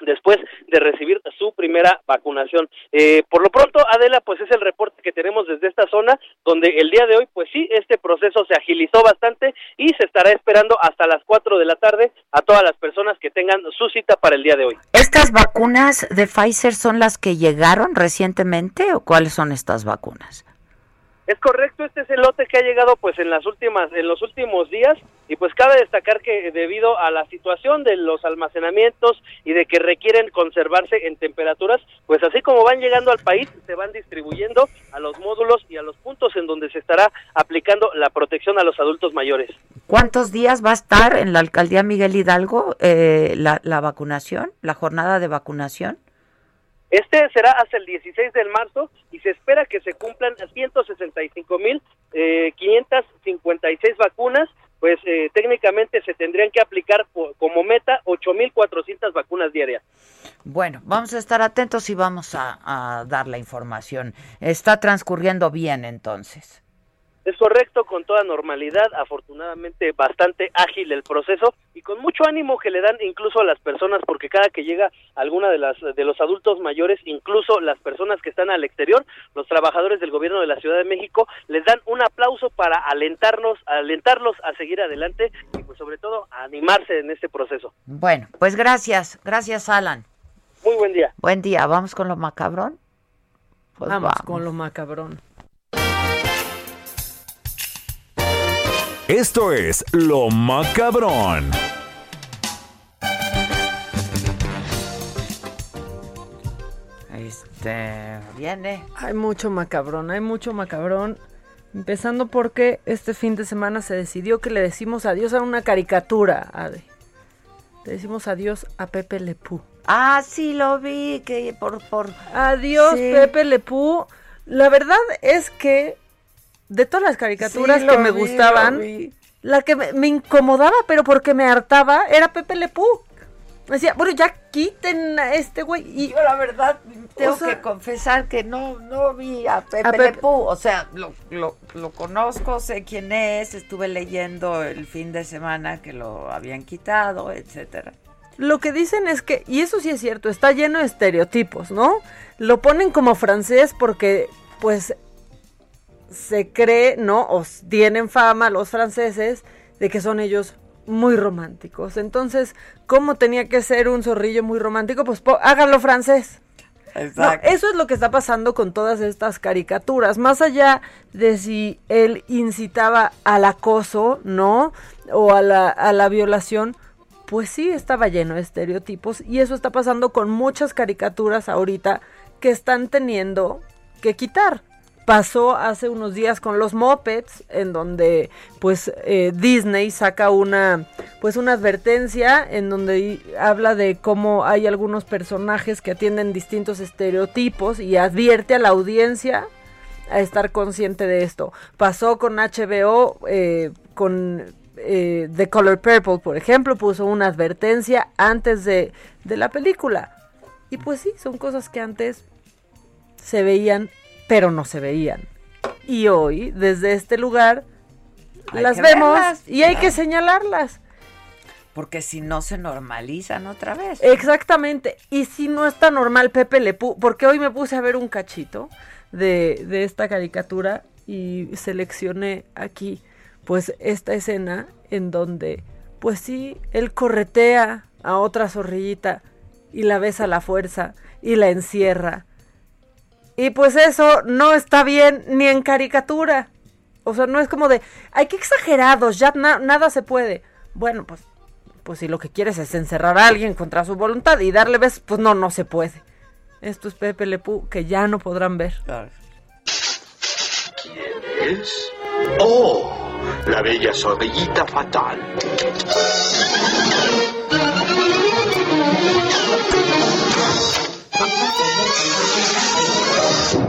después de recibir su primera vacunación. Eh, por lo pronto, Adela, pues es el reporte que tenemos desde esta zona, donde el día de hoy, pues sí, este proceso se agilizó bastante y se estará esperando hasta las 4 de la tarde a todas las personas que tengan su cita para el día de hoy. ¿Estas vacunas de Pfizer son las que llegaron recientemente o cuáles son estas vacunas? Es correcto, este es el lote que ha llegado pues en las últimas en los últimos días y pues cabe destacar que debido a la situación de los almacenamientos y de que requieren conservarse en temperaturas, pues así como van llegando al país se van distribuyendo a los módulos y a los puntos en donde se estará aplicando la protección a los adultos mayores. ¿Cuántos días va a estar en la alcaldía Miguel Hidalgo eh, la, la vacunación, la jornada de vacunación? Este será hasta el 16 de marzo y se espera que se cumplan 165 mil eh, 556 vacunas, pues eh, técnicamente se tendrían que aplicar como meta 8.400 vacunas diarias. Bueno, vamos a estar atentos y vamos a dar la información. Está transcurriendo bien entonces. Es correcto, con toda normalidad, afortunadamente bastante ágil el proceso y con mucho ánimo que le dan incluso a las personas, porque cada que llega alguna de las de los adultos mayores, incluso las personas que están al exterior, los trabajadores del gobierno de la Ciudad de México, les dan un aplauso para alentarnos, alentarlos a seguir adelante y pues sobre todo a animarse en este proceso. Bueno, pues gracias, gracias Alan. Muy buen día. Buen día, vamos con lo macabrón. Pues vamos con lo macabrón. Esto es Lo Macabrón. Este, viene. Hay mucho macabrón, hay mucho macabrón. Empezando porque este fin de semana se decidió que le decimos adiós a una caricatura, Ade. Le decimos adiós a Pepe Lepú. Ah, sí, lo vi, que por... por... Adiós, Pepe Lepú. La verdad es que de todas las caricaturas que me gustaban, la que me, incomodaba, pero porque me hartaba, era Pepe Lepú. Decía, bueno, ya quiten a este güey. Y yo la verdad tengo que confesar que no, no vi a Pepe, Lepú. O sea, lo, lo, lo, conozco, sé quién es, estuve leyendo el fin de semana que lo habían quitado, etcétera. Lo que dicen es que, y eso sí es cierto, está lleno de estereotipos, ¿no? Lo ponen como francés porque, pues, se cree, ¿no? O tienen fama los franceses de que son ellos muy románticos. Entonces, ¿cómo tenía que ser un zorrillo muy romántico? Pues háganlo francés. Exacto. eso es lo que está pasando con todas estas caricaturas. Más allá de si él incitaba al acoso, ¿no? O a la, a la violación, pues sí estaba lleno de estereotipos. Y eso está pasando con muchas caricaturas ahorita que están teniendo que quitar pasó hace unos días con los Muppets, en donde pues eh, Disney saca una pues una advertencia en donde habla de cómo hay algunos personajes que atienden distintos estereotipos y advierte a la audiencia a estar consciente de esto. Pasó con HBO, eh, con eh, The Color Purple, por ejemplo, puso una advertencia antes de, de la película. Y pues sí, son cosas que antes se veían pero no se veían. Y hoy, desde este lugar, las vemos y hay que señalarlas. Porque si no se normalizan otra vez. Exactamente. Y si no está normal Pepe Le porque hoy me puse a ver un cachito de, de esta caricatura y seleccioné aquí, pues, esta escena en donde, pues sí, él corretea a otra zorrillita y la besa a la fuerza y la encierra y pues eso no está bien ni en caricatura. O sea, no es como de, ay, qué exagerados, ya nada se puede. Bueno, pues, pues si lo que quieres es encerrar a alguien contra su voluntad y darle besos, pues no, no se puede. Esto es Pepe Lepú, que ya no podrán ver. ¿Quién es? ¡Oh! La bella zorrillita fatal.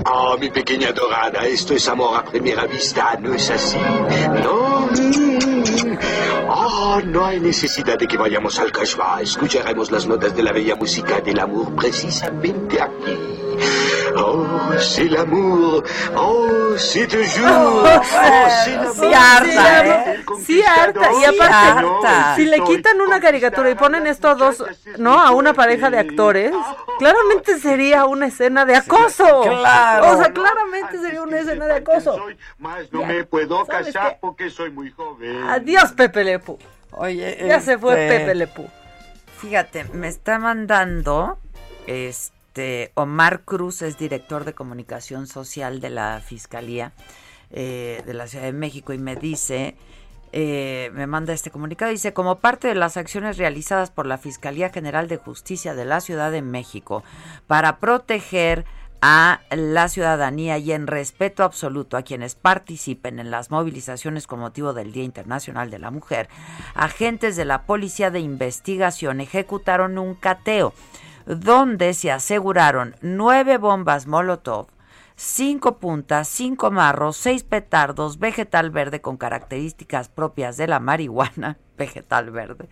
Oh, mi pequeña dorada, esto es amor a primera vista, ¿no es así? No. Oh, no hay necesidad de que vayamos al Kashba. Escucharemos las notas de la bella música del amor precisamente aquí. Oh, c'est l'amour. Oh, c'est toujours. Oh, sí, harta, ¿eh? Sí, harta. Y aparte, si le quitan una caricatura y ponen estos dos, ¿no? A una pareja de actores, claramente sería una escena de acoso. Claro. O sea, claramente sería una escena de acoso. no me puedo casar porque soy muy joven. Adiós, Pepe Lepu. Oye, ya se fue este, Pepe Lepu. Fíjate, me está mandando este este, Omar Cruz es director de comunicación social de la Fiscalía eh, de la Ciudad de México y me dice, eh, me manda este comunicado, dice, como parte de las acciones realizadas por la Fiscalía General de Justicia de la Ciudad de México para proteger a la ciudadanía y en respeto absoluto a quienes participen en las movilizaciones con motivo del Día Internacional de la Mujer, agentes de la Policía de Investigación ejecutaron un cateo donde se aseguraron nueve bombas Molotov, cinco puntas, cinco marros, seis petardos, vegetal verde con características propias de la marihuana, vegetal verde,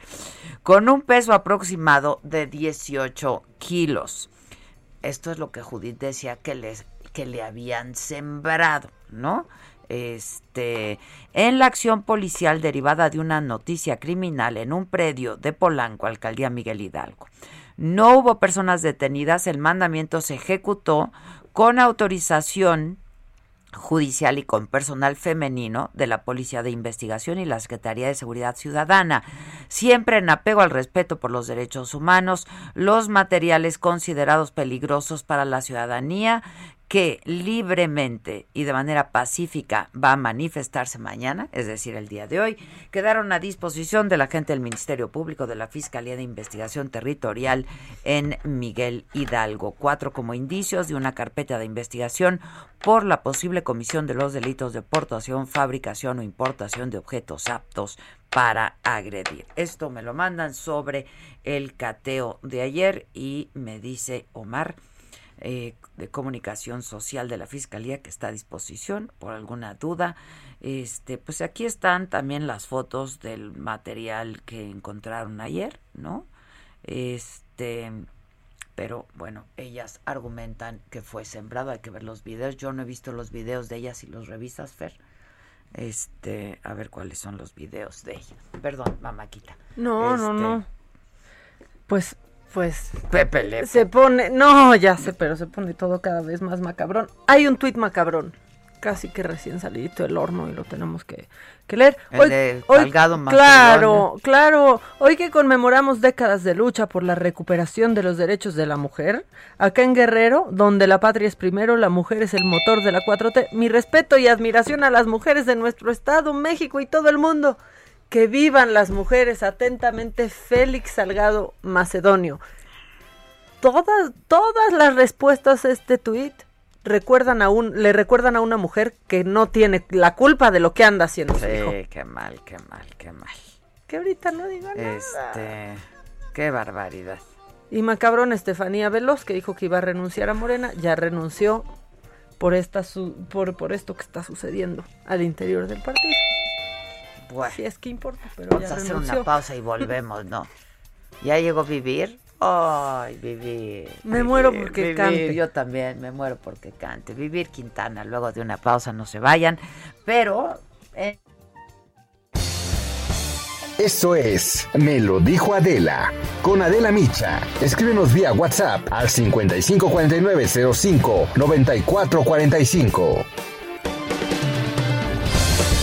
con un peso aproximado de 18 kilos. Esto es lo que Judith decía que, les, que le habían sembrado, ¿no? Este, en la acción policial derivada de una noticia criminal en un predio de Polanco, alcaldía Miguel Hidalgo. No hubo personas detenidas, el mandamiento se ejecutó con autorización judicial y con personal femenino de la Policía de Investigación y la Secretaría de Seguridad Ciudadana, siempre en apego al respeto por los derechos humanos, los materiales considerados peligrosos para la ciudadanía que libremente y de manera pacífica va a manifestarse mañana, es decir, el día de hoy, quedaron a disposición de la gente del Ministerio Público de la Fiscalía de Investigación Territorial en Miguel Hidalgo. Cuatro como indicios de una carpeta de investigación por la posible comisión de los delitos de portación, fabricación o importación de objetos aptos para agredir. Esto me lo mandan sobre el cateo de ayer y me dice Omar eh, de comunicación social de la fiscalía que está a disposición por alguna duda. Este, pues aquí están también las fotos del material que encontraron ayer, ¿no? Este, pero bueno, ellas argumentan que fue sembrado, hay que ver los videos. Yo no he visto los videos de ellas y los revisas, Fer. Este, a ver cuáles son los videos de ella. Perdón, mamáquita. No, no, no. Este, pues pues Pepe se pone, no, ya sé, pero se pone todo cada vez más macabrón. Hay un tuit macabrón. casi que recién salidito del horno y lo tenemos que, leer. hoy, hoy claro, claro. Hoy que conmemoramos décadas de lucha por la recuperación de los derechos de la mujer, acá en Guerrero, donde la patria es primero, la mujer es el motor de la 4T. Mi respeto y admiración a las mujeres de nuestro estado, México y todo el mundo. Que vivan las mujeres atentamente, Félix Salgado Macedonio. Todas, todas las respuestas a este tuit recuerdan a un, le recuerdan a una mujer que no tiene la culpa de lo que anda haciendo sí, qué mal, qué mal, qué mal. Que ahorita no digo nada. Este, qué barbaridad. Y macabrón Estefanía Veloz, que dijo que iba a renunciar a Morena, ya renunció por esta por, por esto que está sucediendo al interior del partido. Bueno, sí es que importa, pero vamos a hacer una pausa y volvemos, ¿no? Ya llegó a vivir. Ay, vivir. Me muero porque cante. Yo también me muero porque cante. Vivir Quintana, luego de una pausa no se vayan. Pero. Eh. Esto es Me lo dijo Adela. Con Adela Micha. Escríbenos vía WhatsApp al 554905 9445.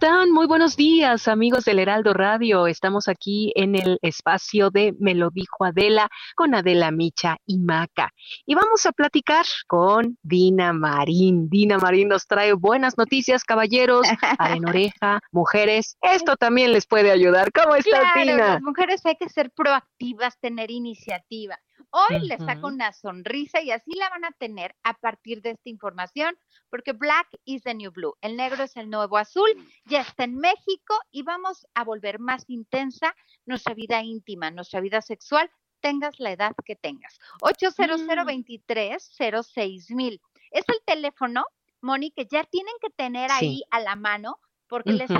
Están? Muy buenos días, amigos del Heraldo Radio. Estamos aquí en el espacio de Me lo dijo Adela con Adela Micha y Maca. Y vamos a platicar con Dina Marín. Dina Marín nos trae buenas noticias, caballeros, en oreja, mujeres. Esto también les puede ayudar. ¿Cómo estás, claro, Dina? Las mujeres hay que ser proactivas, tener iniciativa. Hoy les saco una sonrisa y así la van a tener a partir de esta información, porque Black is the new blue. El negro es el nuevo azul. Ya está en México y vamos a volver más intensa nuestra vida íntima, nuestra vida sexual, tengas la edad que tengas. 800 23 mil. Es el teléfono, Moni, que ya tienen que tener ahí a la mano porque les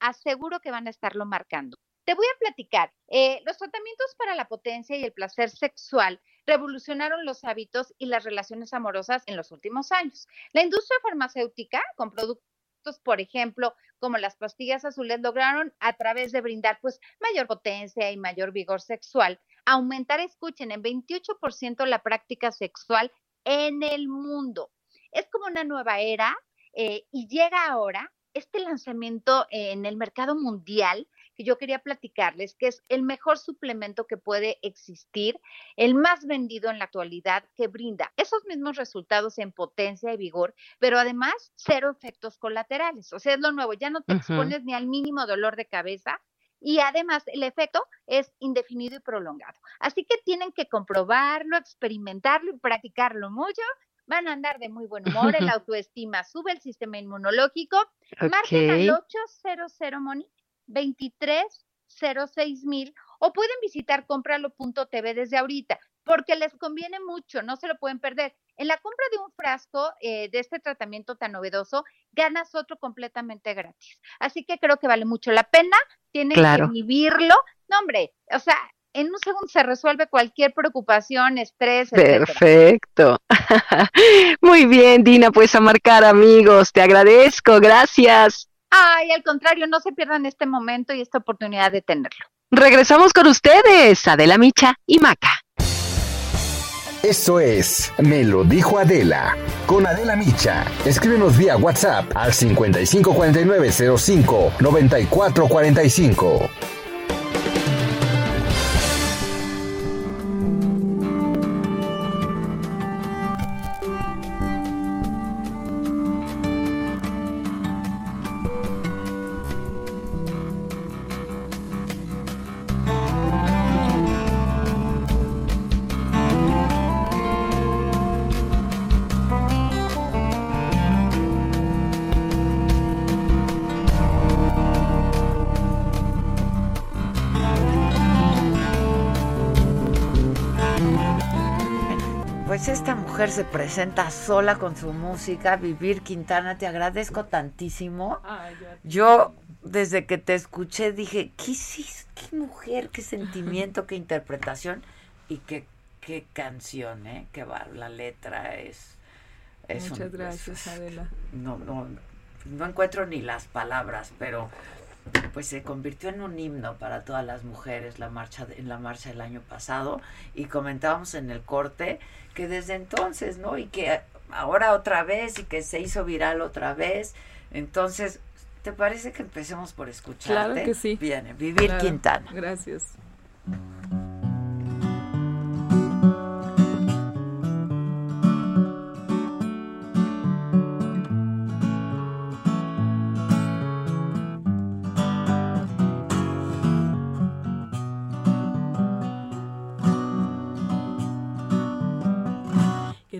aseguro que van a estarlo marcando. Te voy a platicar. Eh, los tratamientos para la potencia y el placer sexual revolucionaron los hábitos y las relaciones amorosas en los últimos años. La industria farmacéutica, con productos, por ejemplo, como las pastillas azules, lograron a través de brindar pues mayor potencia y mayor vigor sexual, aumentar, escuchen, en 28% la práctica sexual en el mundo. Es como una nueva era eh, y llega ahora este lanzamiento en el mercado mundial que yo quería platicarles, que es el mejor suplemento que puede existir, el más vendido en la actualidad, que brinda esos mismos resultados en potencia y vigor, pero además cero efectos colaterales. O sea, es lo nuevo, ya no te expones ni al mínimo dolor de cabeza, y además el efecto es indefinido y prolongado. Así que tienen que comprobarlo, experimentarlo y practicarlo mucho. Van a andar de muy buen humor, el autoestima sube, el sistema inmunológico. Marquen al 800 Moni 2306 mil o pueden visitar compralo.tv desde ahorita porque les conviene mucho, no se lo pueden perder. En la compra de un frasco eh, de este tratamiento tan novedoso, ganas otro completamente gratis. Así que creo que vale mucho la pena, tienen que vivirlo. No, hombre, o sea, en un segundo se resuelve cualquier preocupación, estrés. Perfecto. Muy bien, Dina, pues a marcar amigos, te agradezco, gracias. Ay, al contrario, no se pierdan este momento y esta oportunidad de tenerlo. Regresamos con ustedes, Adela Micha y Maca. Esto es Me lo dijo Adela. Con Adela Micha. Escríbenos vía WhatsApp al 554905 9445. Se presenta sola con su música. Vivir Quintana, te agradezco tantísimo. Yo, desde que te escuché, dije, ¿qué, qué mujer, qué sentimiento, qué interpretación. y qué, qué canción, ¿eh? Qué va, la letra es... es Muchas gracias, Adela. No, no, no encuentro ni las palabras, pero pues se convirtió en un himno para todas las mujeres la marcha en la marcha del año pasado y comentábamos en el corte que desde entonces, ¿no? Y que ahora otra vez y que se hizo viral otra vez. Entonces, ¿te parece que empecemos por escucharte? Claro que sí. Viene, Vivir Quintana. Gracias.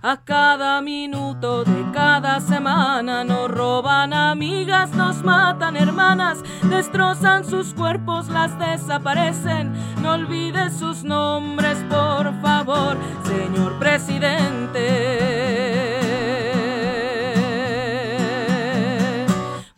A cada minuto de cada semana nos roban amigas, nos matan hermanas, destrozan sus cuerpos, las desaparecen. No olvides sus nombres, por favor, señor presidente.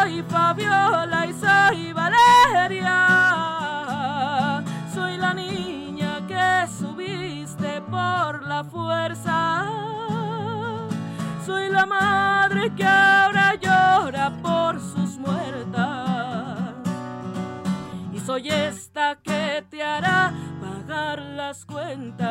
Soy Fabiola y soy Valeria. Soy la niña que subiste por la fuerza. Soy la madre que ahora llora por sus muertas. Y soy esta que te hará pagar las cuentas.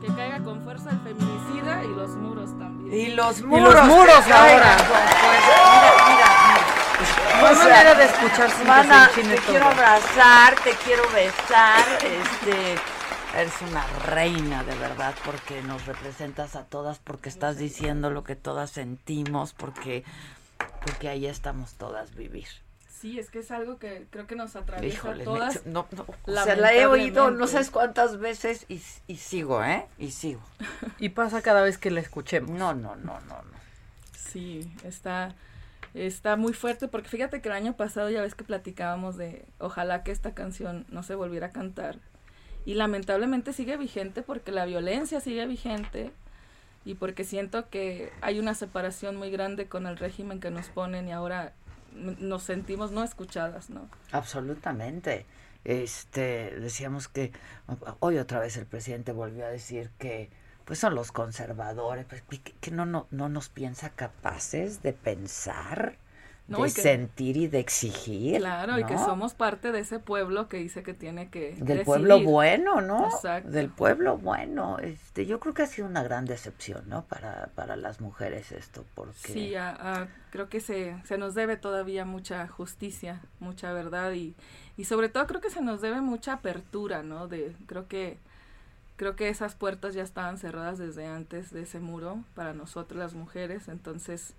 que caiga con fuerza el feminicida y los muros también. Y los muros, y muros ahora. Mira, mira, No manera de escuchar Mana, te quiero abrazar, te quiero besar, este eres una reina de verdad porque nos representas a todas, porque estás diciendo lo que todas sentimos, porque porque ahí estamos todas vivir. Sí, es que es algo que creo que nos atraviesa a todas. no, se la he oído no sabes cuántas veces y, y sigo, ¿eh? Y sigo. y pasa cada vez que la escuchemos. No, no, no, no, no. Sí, está, está muy fuerte porque fíjate que el año pasado ya ves que platicábamos de ojalá que esta canción no se volviera a cantar. Y lamentablemente sigue vigente porque la violencia sigue vigente y porque siento que hay una separación muy grande con el régimen que nos ponen y ahora nos sentimos no escuchadas, ¿no? Absolutamente. Este, decíamos que hoy otra vez el presidente volvió a decir que pues son los conservadores, pues, que, no, no, no nos piensa capaces de pensar de sentir y de exigir. Claro, y que somos parte de ese pueblo que dice que tiene que del pueblo bueno, ¿no? Exacto. Del pueblo bueno. Este, yo creo que ha sido una gran decepción, ¿no? Para, para las mujeres esto, porque sí, creo que se, se nos debe todavía mucha justicia, mucha verdad y, y sobre todo creo que se nos debe mucha apertura, ¿no? De creo que creo que esas puertas ya estaban cerradas desde antes de ese muro para nosotras las mujeres, entonces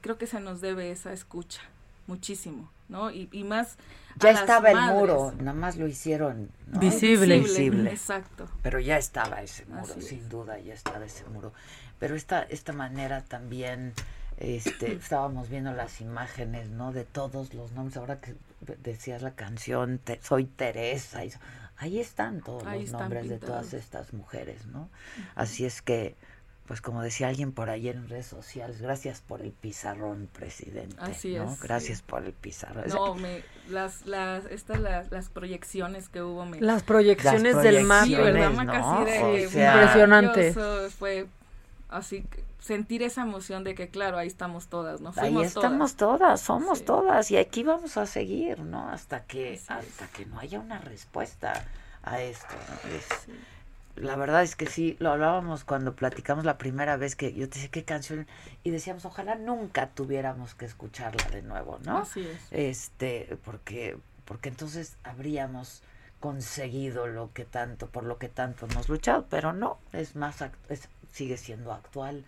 creo que se nos debe esa escucha. muchísimo, ¿no? Y, y más... Ya estaba el muro, nada más lo hicieron visible. visible. Exacto. Pero ya estaba ese muro, sin duda, ya estaba ese muro. Pero esta, esta manera también, este, estábamos viendo las imágenes, ¿no? De todos los nombres, ahora que decías la canción, soy Teresa, y, ahí están todos los nombres de todas estas mujeres, ¿no? Así es que pues como decía alguien por ahí en redes sociales, gracias por el pizarrón, presidente. Así es. Gracias por el pizarrón. No, me, las, las, estas, las, las proyecciones que hubo. Me, las proyecciones del mapa, ¿verdad? ¿no? de, Impresionante. Fue así, sentir esa emoción de que, claro, ahí estamos todas, ¿no? ahí estamos todas, somos todas, y aquí vamos a seguir, ¿no? Hasta que, hasta que no haya una respuesta a esto. ¿no? La verdad es que sí, lo hablábamos cuando platicamos la primera vez que yo te decía qué canción y decíamos, ojalá nunca tuviéramos que escucharla de nuevo, ¿no? Así es. Este, porque, porque entonces habríamos conseguido lo que tanto, por lo que tanto hemos luchado, pero no, es más, es, sigue siendo actual.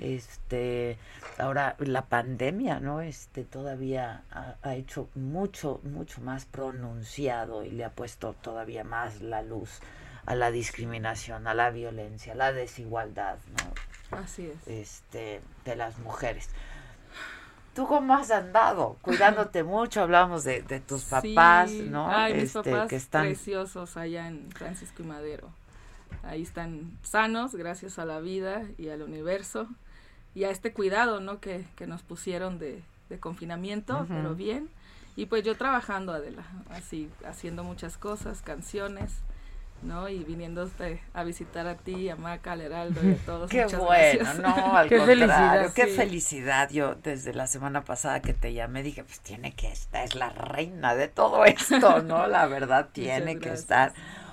Este, ahora la pandemia, ¿no? Este, todavía ha, ha, hecho mucho, mucho más pronunciado y le ha puesto todavía más la luz a la discriminación, a la violencia, a la desigualdad, ¿no? Así es. Este, de las mujeres. ¿Tú cómo has andado? Cuidándote mucho, hablamos de, de tus papás, ¿no? Ay, mis este, papás que están preciosos allá en Francisco y Madero. Ahí están sanos, gracias a la vida y al universo y a este cuidado, ¿no? Que, que nos pusieron de, de confinamiento, pero bien. Y pues yo trabajando, Adela, así, haciendo muchas cosas, canciones, ¿no? Y viniéndote a visitar a ti, a Maca, al Heraldo y a todos. Qué bueno, no, al qué felicidad. Qué felicidad. Yo desde la semana pasada que te llamé dije, pues tiene que estar, es la reina de todo esto, ¿no? La verdad tiene que estar.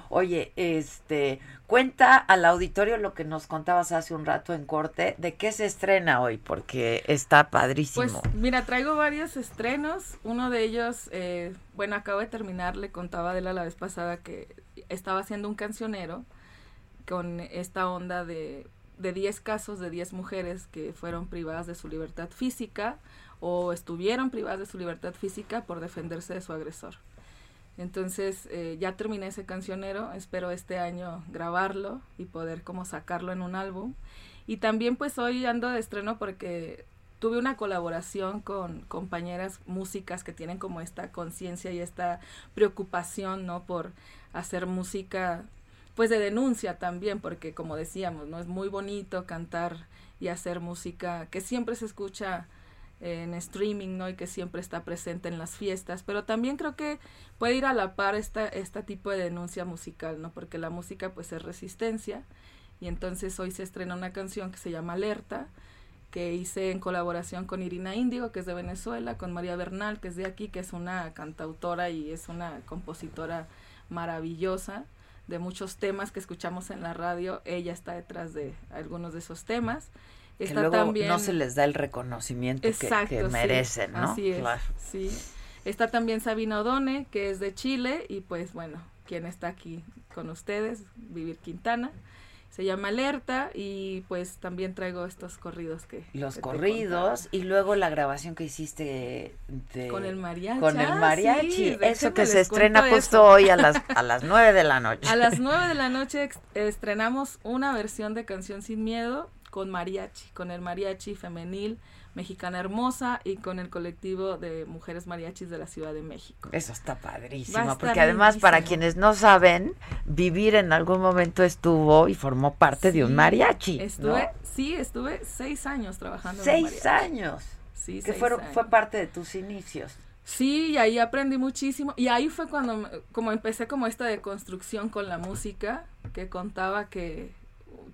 Oye, este, cuenta al auditorio lo que nos contabas hace un rato en corte, de qué se estrena hoy, porque está padrísimo. Pues mira, traigo varios estrenos. Uno de ellos, eh, bueno, acabo de terminar, le contaba de la, la vez pasada que estaba haciendo un cancionero con esta onda de de 10 casos de 10 mujeres que fueron privadas de su libertad física o estuvieron privadas de su libertad física por defenderse de su agresor. Entonces eh, ya terminé ese cancionero, espero este año grabarlo y poder como sacarlo en un álbum. Y también pues hoy ando de estreno porque tuve una colaboración con compañeras músicas que tienen como esta conciencia y esta preocupación, ¿no? Por hacer música pues de denuncia también, porque como decíamos, ¿no? Es muy bonito cantar y hacer música que siempre se escucha en streaming, ¿no? Y que siempre está presente en las fiestas, pero también creo que puede ir a la par esta, este tipo de denuncia musical, ¿no? Porque la música pues es resistencia y entonces hoy se estrena una canción que se llama Alerta, que hice en colaboración con Irina Índigo, que es de Venezuela, con María Bernal, que es de aquí, que es una cantautora y es una compositora maravillosa de muchos temas que escuchamos en la radio, ella está detrás de algunos de esos temas que luego no se les da el reconocimiento que, merecen, ¿no? Así es, sí. Está también Sabina Odone, que es de Chile, y pues bueno, quien está aquí con ustedes, Vivir Quintana. Se llama Alerta y pues también traigo estos corridos que... Los corridos y luego la grabación que hiciste de... Con el mariachi. Con el mariachi. eso que se estrena justo hoy a las, a las nueve de la noche. A las nueve de la noche estrenamos una versión de Canción Sin Miedo con mariachi, con el mariachi femenil Mexicana Hermosa y con el colectivo de mujeres mariachis de la Ciudad de México. Eso está padrísimo, porque además para quienes no saben, Vivir en algún momento estuvo y formó parte de un mariachi. Estuve, sí, estuve seis años trabajando. Seis años. Sí, que fueron, fue parte de tus inicios. Sí, y ahí aprendí muchísimo. Y ahí fue cuando como empecé como esta deconstrucción con la música, que contaba que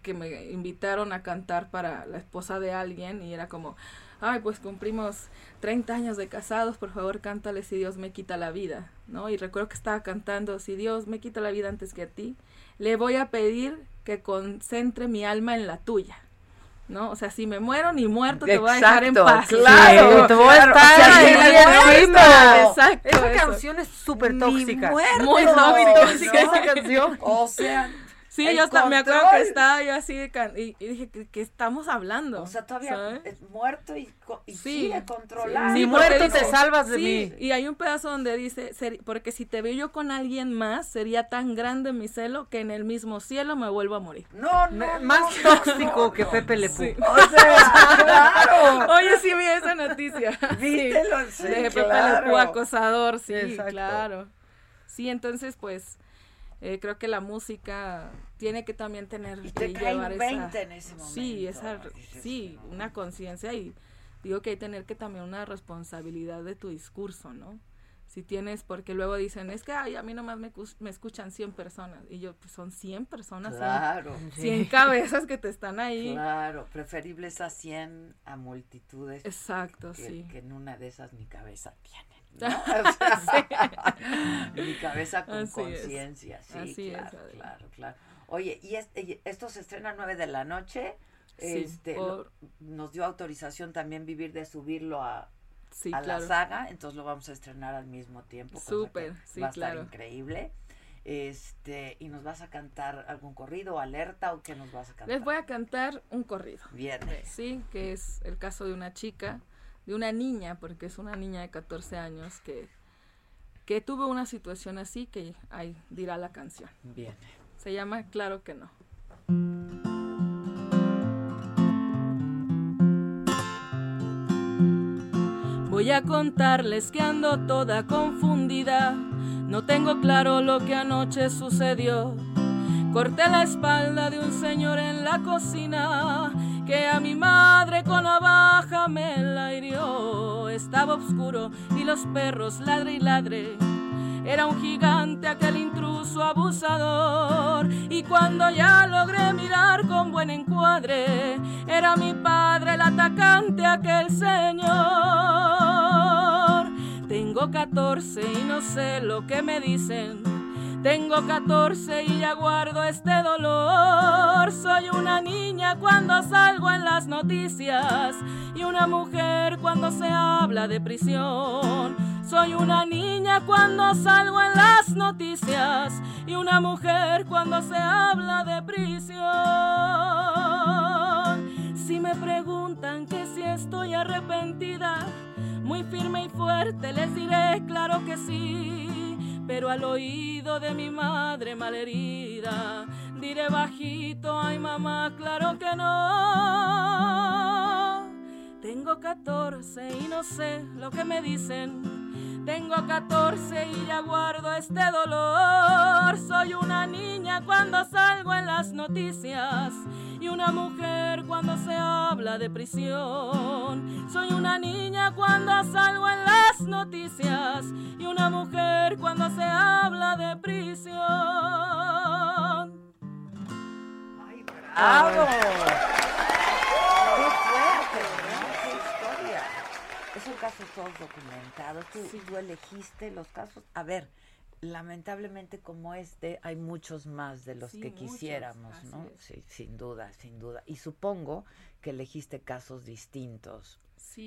que me invitaron a cantar para la esposa de alguien y era como, ay, pues cumplimos 30 años de casados, por favor cántale si Dios me quita la vida, ¿no? Y recuerdo que estaba cantando, si Dios me quita la vida antes que a ti, le voy a pedir que concentre mi alma en la tuya. ¿no? O sea, si me muero ni muerto te voy a dejar en paz. Claro, te voy a estar Exacto. Esa canción es súper tóxica. Muy tóxica esa canción. O sea, Sí, yo me acuerdo que estaba yo así y, dije, ¿qué, estamos hablando? O sea, todavía es muerto y, y sigue controlado. Sí, muerto te salvas de mí. Y hay un pedazo donde dice, porque si te veo yo con alguien más, sería tan grande mi celo que en el mismo cielo me vuelvo a morir. No, no, Más tóxico que Pepe Le Pew. O sea, claro. Oye, sí vi esa noticia. Vítelo, sí, De Pepe Le Pew acosador, sí, claro. Sí, entonces, pues eh, creo que la música tiene que también tener y te llevar esa, en ese momento. Sí, esa, sí, una conciencia y digo que hay que tener que también una responsabilidad de tu discurso, ¿no? Si tienes, porque luego dicen, es que ay, a mí nomás me, me escuchan 100 personas. Y yo, pues son 100 personas. Claro. 100, cabezas que te están ahí. Claro, preferibles a 100 a multitudes. Exacto, sí. Que en una de esas mi cabeza tiene. Mi cabeza con conciencia, sí, claro, claro, claro. Oye, y, esto se estrena a 9 de la noche. este, nos dio autorización también vivir de subirlo a, a la saga, entonces lo vamos a estrenar al mismo tiempo. Súper, sí, va a estar increíble. Este, y nos vas a cantar algún corrido, alerta o qué nos vas a cantar? Les voy a cantar un corrido. Bien. Sí, que es el caso de una chica de una niña, porque es una niña de 14 años que, que tuvo una situación así que ahí dirá la canción. Bien. Se llama Claro que no. Voy a contarles que ando toda confundida, no tengo claro lo que anoche sucedió. Corté la espalda de un señor en la cocina que a mi madre con navaja me la hirió. Estaba oscuro y los perros ladre y ladre. Era un gigante aquel intruso abusador y cuando ya logré mirar con buen encuadre, era mi padre el atacante aquel señor. Tengo 14 y no sé lo que me dicen tengo 14 y ya guardo este dolor. Soy una niña cuando salgo en las noticias y una mujer cuando se habla de prisión. Soy una niña cuando salgo en las noticias y una mujer cuando se habla de prisión. Si me preguntan que si estoy arrepentida, muy firme y fuerte les diré claro que sí pero al oído de mi madre malherida diré bajito, ay mamá, claro que no. Tengo 14 y no sé lo que me dicen tengo 14 y ya guardo este dolor. Soy una niña cuando salgo en las noticias y una mujer cuando se habla de prisión. Soy una niña cuando salgo en las noticias y una mujer cuando se habla de prisión. ¡Ay, bravo! Casos todos documentados. Tú, elegiste los casos. A ver, lamentablemente como este hay muchos más de los que quisiéramos, ¿no? Sí, sin duda, sin duda. Y supongo que elegiste casos distintos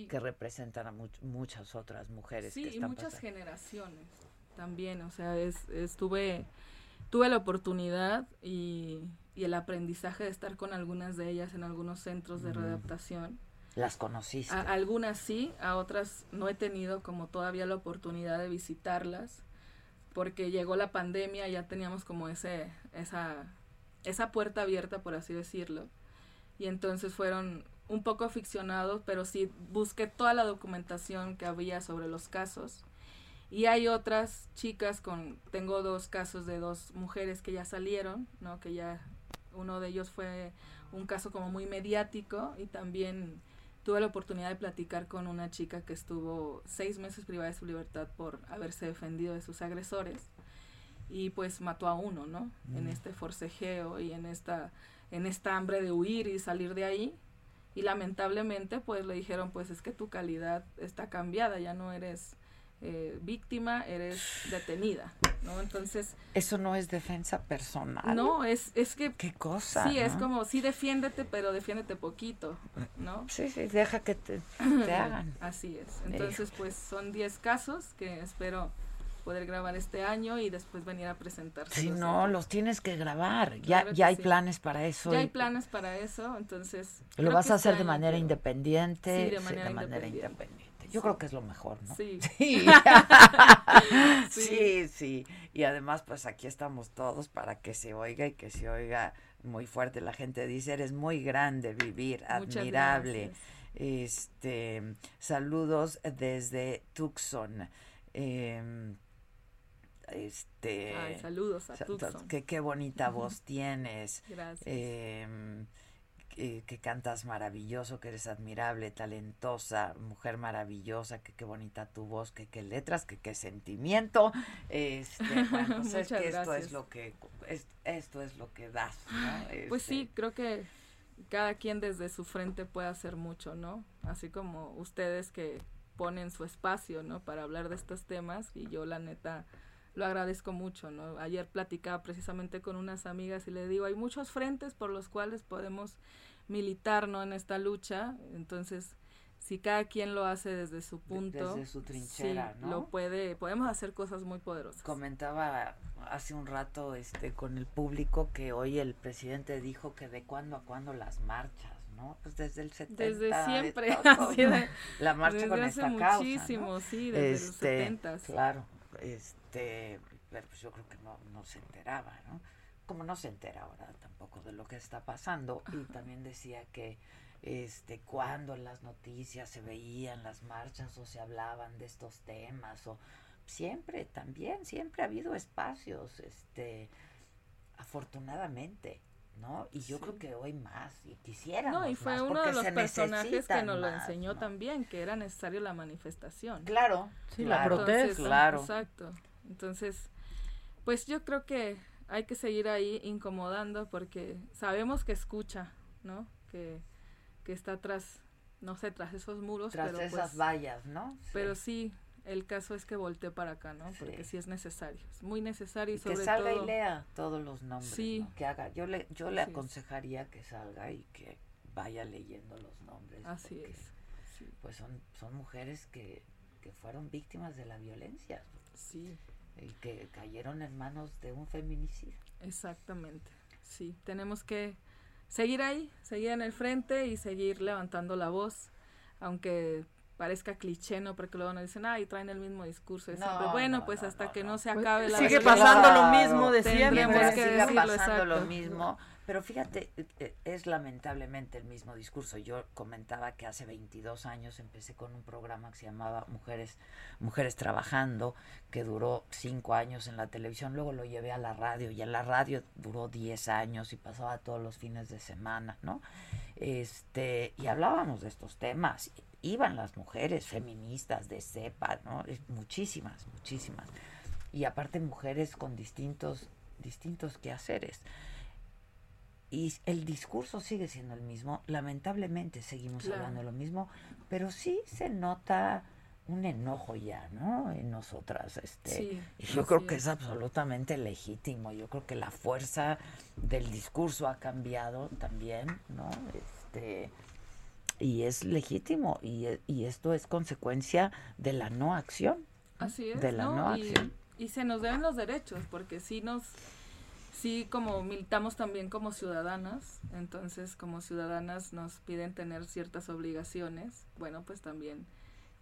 que representan a muchas otras mujeres. Sí, y muchas generaciones también. O sea, estuve, tuve la oportunidad y, el aprendizaje de estar con algunas de ellas en algunos centros de readaptación ¿Las conociste? algunas sí, a otras no he tenido como todavía la oportunidad de visitarlas, porque llegó la pandemia ya teníamos como ese, esa, esa puerta abierta, por así decirlo. Y entonces fueron un poco aficionados, pero sí busqué toda la documentación que había sobre los casos. Y hay otras chicas con, tengo dos casos de dos mujeres que ya salieron, ¿no? Que ya, uno de ellos fue un caso como muy mediático y también tuve la oportunidad de platicar con una chica que estuvo seis meses privada de su libertad por haberse defendido de sus agresores y pues mató a uno, ¿no? En mm. este forcejeo y en esta, en esta hambre de huir y salir de ahí. Y lamentablemente pues le dijeron pues es que tu calidad está cambiada, ya no eres eh, víctima, eres detenida, ¿no? Entonces... Eso no es defensa personal. No, es, es que... ¿Qué cosa? Sí, es como, sí, defiéndete, pero defiéndete poquito, ¿no? Sí, sí, deja que te, hagan. Así es. Entonces, pues son 10 casos que espero poder grabar este año y después venir a presentarse. Si no, los tienes que grabar. ya ya hay planes para eso. Ya hay planes para eso, entonces. ¿Lo vas a hacer de manera independiente? Sí, de manera, independiente. Yo creo que es lo mejor, ¿no? Sí. Sí. sí. sí, Y además, pues aquí estamos todos para que se oiga y que se oiga muy fuerte. La gente dice, eres muy grande, vivir, admirable. Este, saludos desde Tucson. Em, este, saludos a Tucson. Qué bonita voz tienes. Gracias. Em, que, cantas maravilloso, que eres admirable, talentosa, mujer maravillosa, que qué bonita tu voz, que qué letras, que qué sentimiento. Este, bueno, pues es que esto es lo que esto es lo que das, Pues sí, este creo que cada quien desde su frente puede hacer mucho, ¿no? Así como ustedes que ponen su espacio, ¿no? Para hablar de estos temas y yo la neta lo agradezco mucho, ¿no? Ayer platicaba precisamente con unas amigas y le digo, hay muchos frentes por los cuales podemos militar, ¿no? En esta lucha, entonces si cada quien lo hace desde su punto, desde su trinchera, ¿no? lo puede, podemos hacer cosas muy poderosas. Comentaba hace un rato este con el público que hoy el presidente dijo que de cuándo a cuándo las marchas, ¿no? Pues desde el 70. Desde siempre. la marcha con esta causa, muchísimo, sí, desde los 70. Este, claro, este, pero pues yo creo que no, no se enteraba, ¿no? Como no se entera ahora tampoco de lo que está pasando y también decía que este cuando en las noticias se veían las marchas o se hablaban de estos temas o siempre también siempre ha habido espacios este afortunadamente ¿no? Y yo creo que hoy más, y quisiera. No, y fue uno de los personajes que nos lo enseñó también, que era necesario la manifestación. Claro, sí, la protesta. Claro. Exacto. Entonces, pues yo creo que hay que seguir ahí incomodando porque sabemos que escucha, ¿no? Que, que está tras, no sé, tras esos muros. Tras pero esas pues, vallas, ¿no? Pero sí, el caso es que voltee para acá, ¿no? Porque sí, es necesario, es muy necesario y, sobre que salga y lea todos los nombres, sí. que haga. Yo le, yo le aconsejaría que salga y que vaya leyendo los nombres. Así es. Pues son, son mujeres que, que fueron víctimas de la violencia. Sí. Y que cayeron en manos de un feminicidio. Exactamente. Sí, tenemos que seguir ahí, seguir en el frente y seguir levantando la voz, aunque parezca cliché, ¿no? Porque luego nos dicen, ay, traen el mismo discurso siempre. bueno, pues hasta que no se pues acabe la Sigue pasando lo mismo de siempre. sigue pasando lo mismo. Pero fíjate, e, e, es lamentablemente el mismo discurso. Yo comentaba que hace 22 años empecé con un programa que se llamaba Mujeres, Mujeres Trabajando, que duró 5 años en la televisión. Luego lo llevé a la radio y en la radio duró 10 años y pasaba todos los fines de semana, ¿no? Este, y hablábamos de estos temas. Iban las mujeres feministas de cepa, ¿no? Muchísimas, muchísimas. Y aparte mujeres con distintos, distintos quehaceres y el discurso sigue siendo el mismo. Lamentablemente seguimos hablando lo mismo, pero sí se nota un enojo ya, ¿no? En nosotras, este, y yo creo que es. absolutamente legítimo. Yo creo que la fuerza del discurso ha cambiado también, ¿no? Este, y es legítimo y, y esto es consecuencia de la no acción. Así es. De la no, acción. Y se nos deben los derechos, porque si nos sí como militamos también como ciudadanas, entonces como ciudadanas nos piden tener ciertas obligaciones, bueno, pues también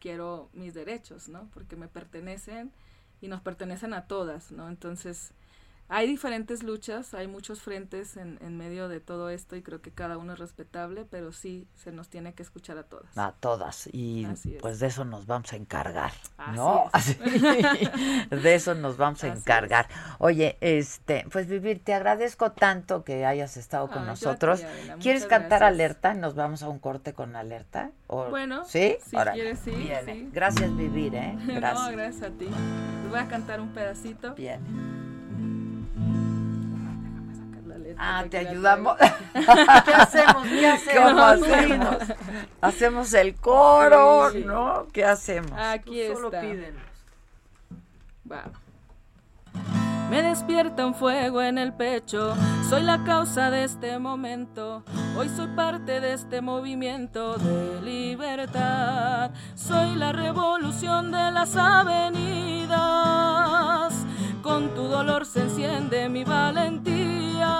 quiero mis derechos, ¿no? Porque me pertenecen y nos pertenecen a todas, ¿no? Entonces, hay diferentes luchas, hay muchos frentes en, en, medio de todo esto y creo que cada uno es respetable, pero sí se nos tiene que escuchar a todas. A todas. Y pues de eso nos vamos a encargar, ¿no? de eso nos vamos a encargar. Oye, este, pues Vivir, te agradezco tanto que hayas estado con nosotros. ¿Quieres cantar alerta? Nos vamos a un corte con alerta. bueno, ¿sí? Si quieres, sí, Gracias, Vivir, ¿eh? Gracias. no, gracias a ti. voy a cantar un pedacito. Bien. Ah, te ayudamos. ¿Qué hacemos? ¿Qué hacemos? hacemos? el coro, ¿no? ¿Qué hacemos? Aquí Tú solo está. pídenos. Me despierta un fuego en el pecho. Soy la causa de este momento, hoy soy parte de este movimiento de libertad. Soy la revolución de las avenidas, con tu dolor se enciende mi valentía.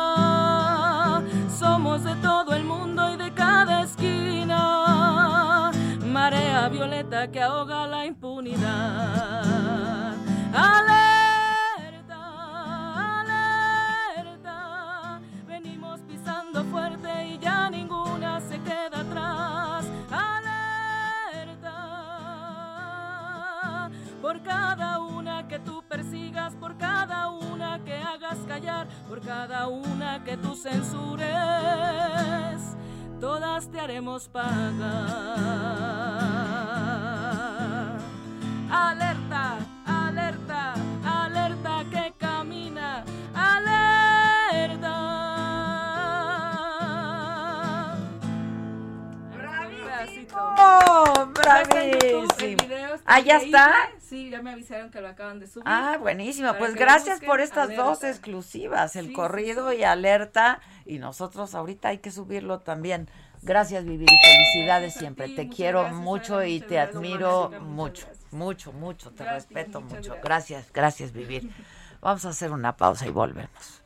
Somos de todo el mundo y de cada esquina, marea violeta que ahoga la impunidad. fuerte y ya por cada una que tú persigas, por cada una que hagas callar, por cada una que tú censures, todas te haremos pagar. Alerta, alerta, alerta que camina, alerta. ¡Oh, bravísimo! ¿Ah, ya está? Sí, ya me avisaron que lo acaban de subir. Ah, buenísimo. Pues gracias por estas dos exclusivas, el corrido y alerta. Y nosotros ahorita hay que subirlo también. Gracias, Vivi, felicidades siempre. te quiero mucho y te admiro mucho, mucho, mucho. Te respeto mucho. Gracias, gracias, Vivir. Vamos a hacer una pausa y volvemos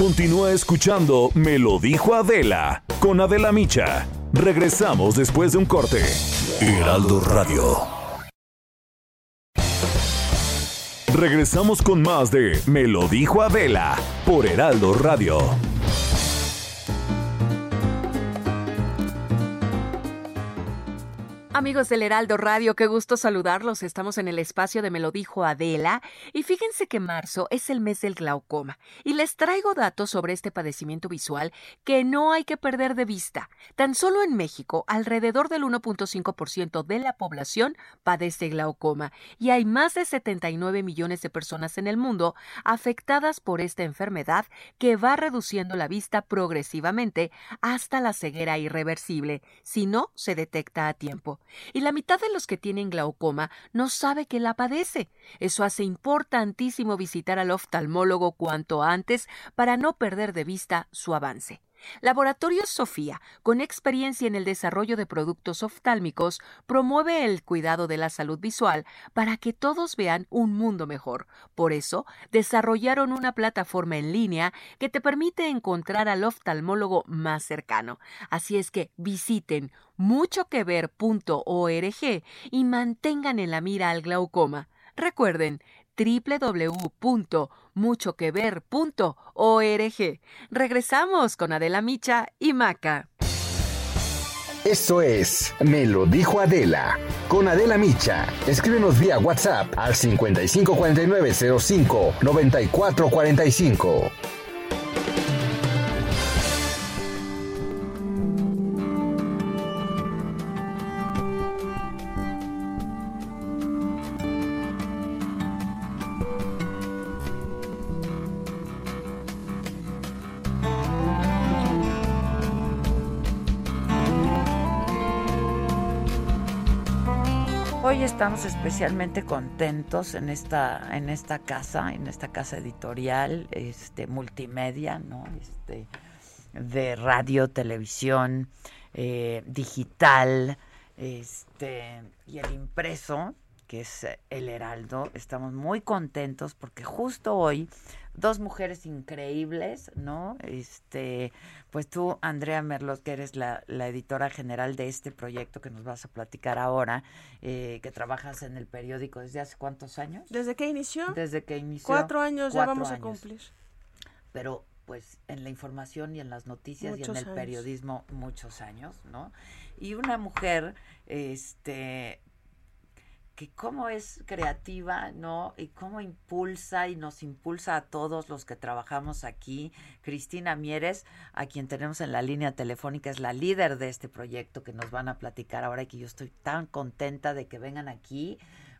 Continúa escuchando Me lo dijo Adela con Adela Micha. Regresamos después de un corte. Heraldo Radio. Regresamos con más de Me lo dijo Adela por Heraldo Radio. Amigos del Heraldo Radio, qué gusto saludarlos. Estamos en el espacio de Me lo dijo Adela. Y fíjense que marzo es el mes del glaucoma. Y les traigo datos sobre este padecimiento visual que no hay que perder de vista. Tan solo en México, alrededor del 1.5% de la población padece glaucoma. Y hay más de 79 millones de personas en el mundo afectadas por esta enfermedad que va reduciendo la vista progresivamente hasta la ceguera irreversible. Si no se detecta a tiempo y la mitad de los que tienen glaucoma no sabe que la padece. Eso hace importantísimo visitar al oftalmólogo cuanto antes para no perder de vista su avance. Laboratorio Sofía, con experiencia en el desarrollo de productos oftálmicos, promueve el cuidado de la salud visual para que todos vean un mundo mejor. Por eso, desarrollaron una plataforma en línea que te permite encontrar al oftalmólogo más cercano. Así es que visiten muchoquever.org y mantengan en la mira al glaucoma. Recuerden, www.muchoquever.org. Regresamos con Adela Micha y Maca. Eso es Me lo dijo Adela. Con Adela Micha. Escríbenos vía WhatsApp al 554905 9445. Estamos especialmente contentos en esta, en esta casa, en esta casa editorial, este, multimedia, ¿no? Este, de radio, televisión, eh, digital, este, y el impreso, que es el Heraldo. Estamos muy contentos porque justo hoy dos mujeres increíbles, ¿no? Este, pues tú, Andrea Merlos, que eres la, editora general de este proyecto que nos vas a platicar ahora, eh, que trabajas en el periódico desde hace cuántos años? ¿Desde que inició? Desde que inició. Cuatro años ya vamos a cumplir. Pero pues en la información y en las noticias y en el periodismo muchos años, ¿no? Y una mujer, este, que cómo es creativa, ¿no? Y cómo impulsa y nos impulsa a todos los que trabajamos aquí. Cristina Mieres, a quien tenemos en la línea telefónica, es la líder de este proyecto que nos van a platicar ahora y que yo estoy tan contenta de que vengan aquí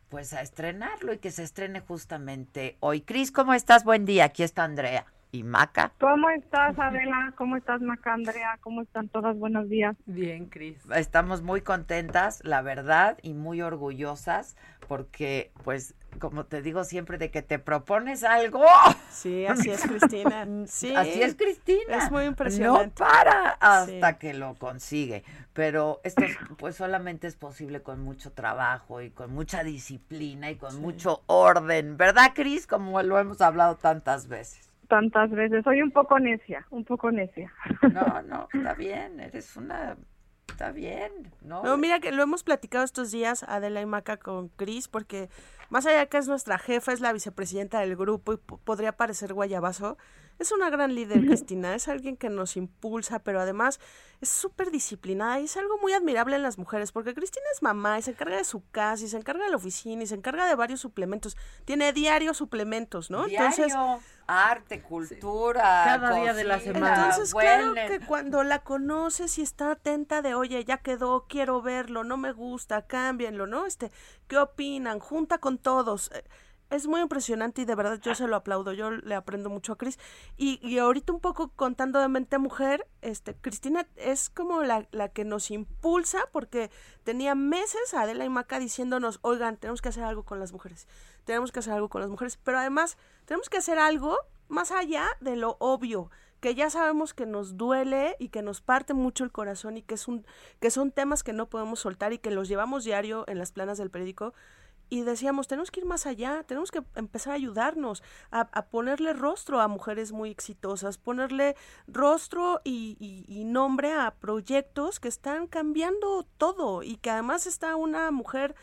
pues a estrenarlo y que se estrene justamente hoy. Cris, ¿cómo estás? Buen día, aquí está Andrea y Maca. ¿Cómo estás, Adela? ¿Cómo estás, Maca, Andrea? ¿Cómo están todas? Buenos días. Bien, Cris. Estamos muy contentas, la verdad, y muy orgullosas, porque, pues, como te digo siempre, de que te propones algo. Sí, así es, Cristina. Sí. Así es, Cristina. Es muy impresionante. No para hasta que lo consigue. Pero esto, pues, solamente es posible con mucho trabajo y con mucha disciplina y con mucho orden. ¿Verdad, Cris? Como lo hemos hablado tantas veces tantas veces. Soy un poco necia, un poco necia. No, no, está bien, eres una... Está bien, ¿no? No, mira que lo hemos platicado estos días, Adela y Maca, con Cris, porque más allá que es nuestra jefa, es la vicepresidenta del grupo y podría parecer guayabazo, es una gran líder, Cristina, es alguien que nos impulsa, pero además es súper disciplinada y es algo muy admirable en las mujeres, porque Cristina es mamá y se encarga de su casa y se encarga de la oficina y se encarga de varios suplementos. Tiene diarios suplementos, ¿no? Entonces, arte, cultura, cada día de la semana. Entonces, claro que cuando la conoces y está atenta de, oye, ya quedó, quiero verlo, no me gusta, cámbienlo, ¿no? Este, ¿qué opinan? Junta con todos. Eh, es muy impresionante y de verdad yo se lo aplaudo, yo le aprendo mucho a Cris. Y, y ahorita un poco contando de mente mujer, este, Cristina es como la, la, que nos impulsa porque tenía meses Adela y Maca diciéndonos, oigan, tenemos que hacer algo con las mujeres, tenemos que hacer algo con las mujeres, pero además tenemos que hacer algo más allá de lo obvio que ya sabemos que nos duele y que nos parte mucho el corazón y que es un que son temas que no podemos soltar y que los llevamos diario en las planas del periódico y decíamos, tenemos que ir más allá, tenemos que empezar a ayudarnos, a, ponerle rostro a mujeres muy exitosas, ponerle rostro y, y, nombre a proyectos que están cambiando todo y que además está una mujer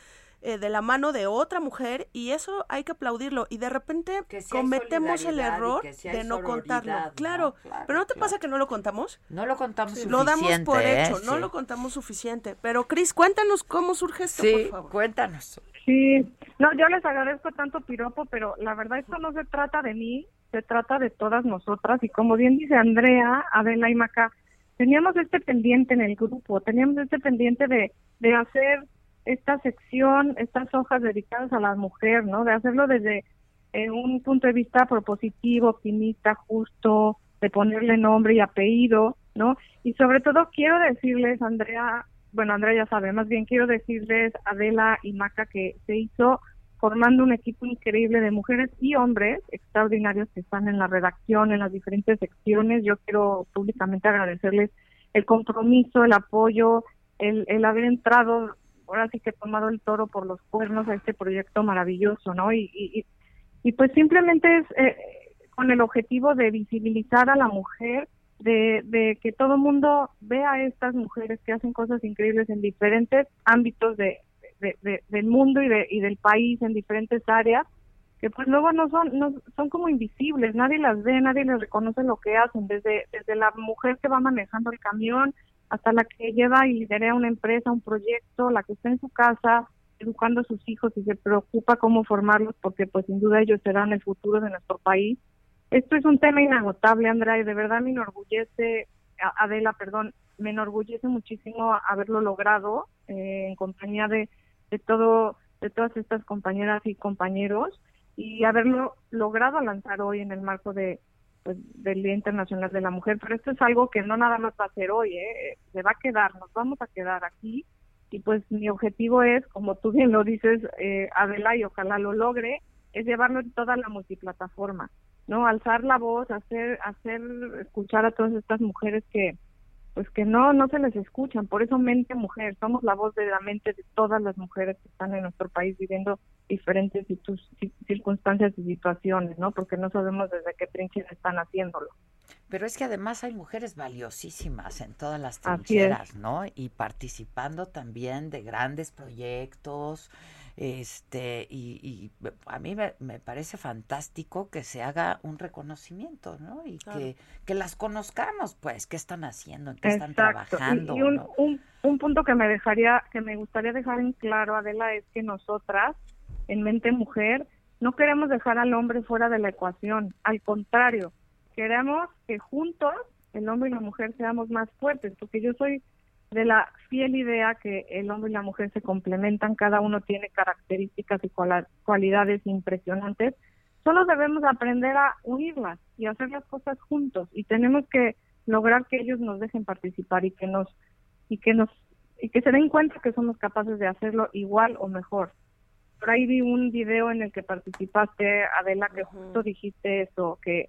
eh, de la mano de otra mujer y eso hay que aplaudirlo y de repente cometemos el error de no contarlo. Claro, pero ¿no te pasa que no lo contamos? No lo contamos suficiente. Lo damos por hecho, ¿eh? no lo contamos suficiente. Pero Cris, cuéntanos cómo surge esto, por favor. cuéntanos. Sí, no, yo les agradezco tanto piropo, pero la verdad esto no se trata de mí, se trata de todas nosotras y como bien dice Andrea, Adela y Maca, teníamos este pendiente en el grupo, teníamos este pendiente de, de hacer esta sección, estas hojas dedicadas a la mujer, ¿no? De hacerlo desde eh, un punto de vista propositivo, optimista, justo, de ponerle nombre y apellido, ¿no? Y sobre todo quiero decirles, Andrea, bueno, Andrea ya sabe, más bien quiero decirles, Adela y Maca, que se hizo formando un equipo increíble de mujeres y hombres extraordinarios que están en la redacción, en las diferentes secciones. Yo quiero públicamente agradecerles el compromiso, el apoyo, el, el haber entrado, ahora sí que he tomado el toro por los cuernos a este proyecto maravilloso, ¿no? Y, y, y pues simplemente es eh, con el objetivo de visibilizar a la mujer de, de que todo mundo vea a estas mujeres que hacen cosas increíbles en diferentes ámbitos de, del mundo y, de, y del país, en diferentes áreas, que pues luego no son, no, son como invisibles, nadie las ve, nadie les reconoce lo que hacen, desde, desde la mujer que va manejando el camión hasta la que lleva y lidera una empresa, un proyecto, la que está en su casa educando a sus hijos y se preocupa cómo formarlos porque pues sin duda ellos serán el futuro de nuestro país esto es un tema inagotable, Andrea, y de verdad me enorgullece, Adela, perdón, me enorgullece muchísimo haberlo logrado eh, en compañía de, de todo de todas estas compañeras y compañeros y haberlo logrado lanzar hoy en el marco de pues, del Día Internacional de la Mujer. Pero esto es algo que no nada más va a ser hoy, ¿eh? se va a quedar, nos vamos a quedar aquí y pues mi objetivo es, como tú bien lo dices, eh, Adela, y ojalá lo logre, es llevarlo en toda la multiplataforma. ¿No? Alzar la voz, hacer, hacer escuchar a todas estas mujeres que, pues que no, no se les escuchan. Por eso Mente Mujer, somos la voz de la mente de todas las mujeres que están en nuestro país viviendo diferentes circunstancias y situaciones, ¿no? Porque no sabemos desde qué trinchera están haciéndolo. Pero es que además hay mujeres valiosísimas en todas las trincheras, ¿no? Y participando también de grandes proyectos, este, y, a mí me, parece fantástico que se haga un reconocimiento, ¿no? Y que, que las conozcamos, pues, qué están haciendo, en qué están trabajando. Y, un, un punto que me dejaría, que me gustaría dejar en claro, Adela, es que nosotras, en mente mujer, no queremos dejar al hombre fuera de la ecuación. Al contrario, queremos que juntos el hombre y la mujer seamos más fuertes, porque yo soy de la fiel idea que el hombre y la mujer se complementan, cada uno tiene características y cualidades impresionantes, solo debemos aprender a unirlas y hacer las cosas juntos y tenemos que lograr que ellos nos dejen participar y que nos y que nos y que se den cuenta que somos capaces de hacerlo igual o mejor. Por ahí vi un video en el que participaste, Adela, que justo dijiste eso, que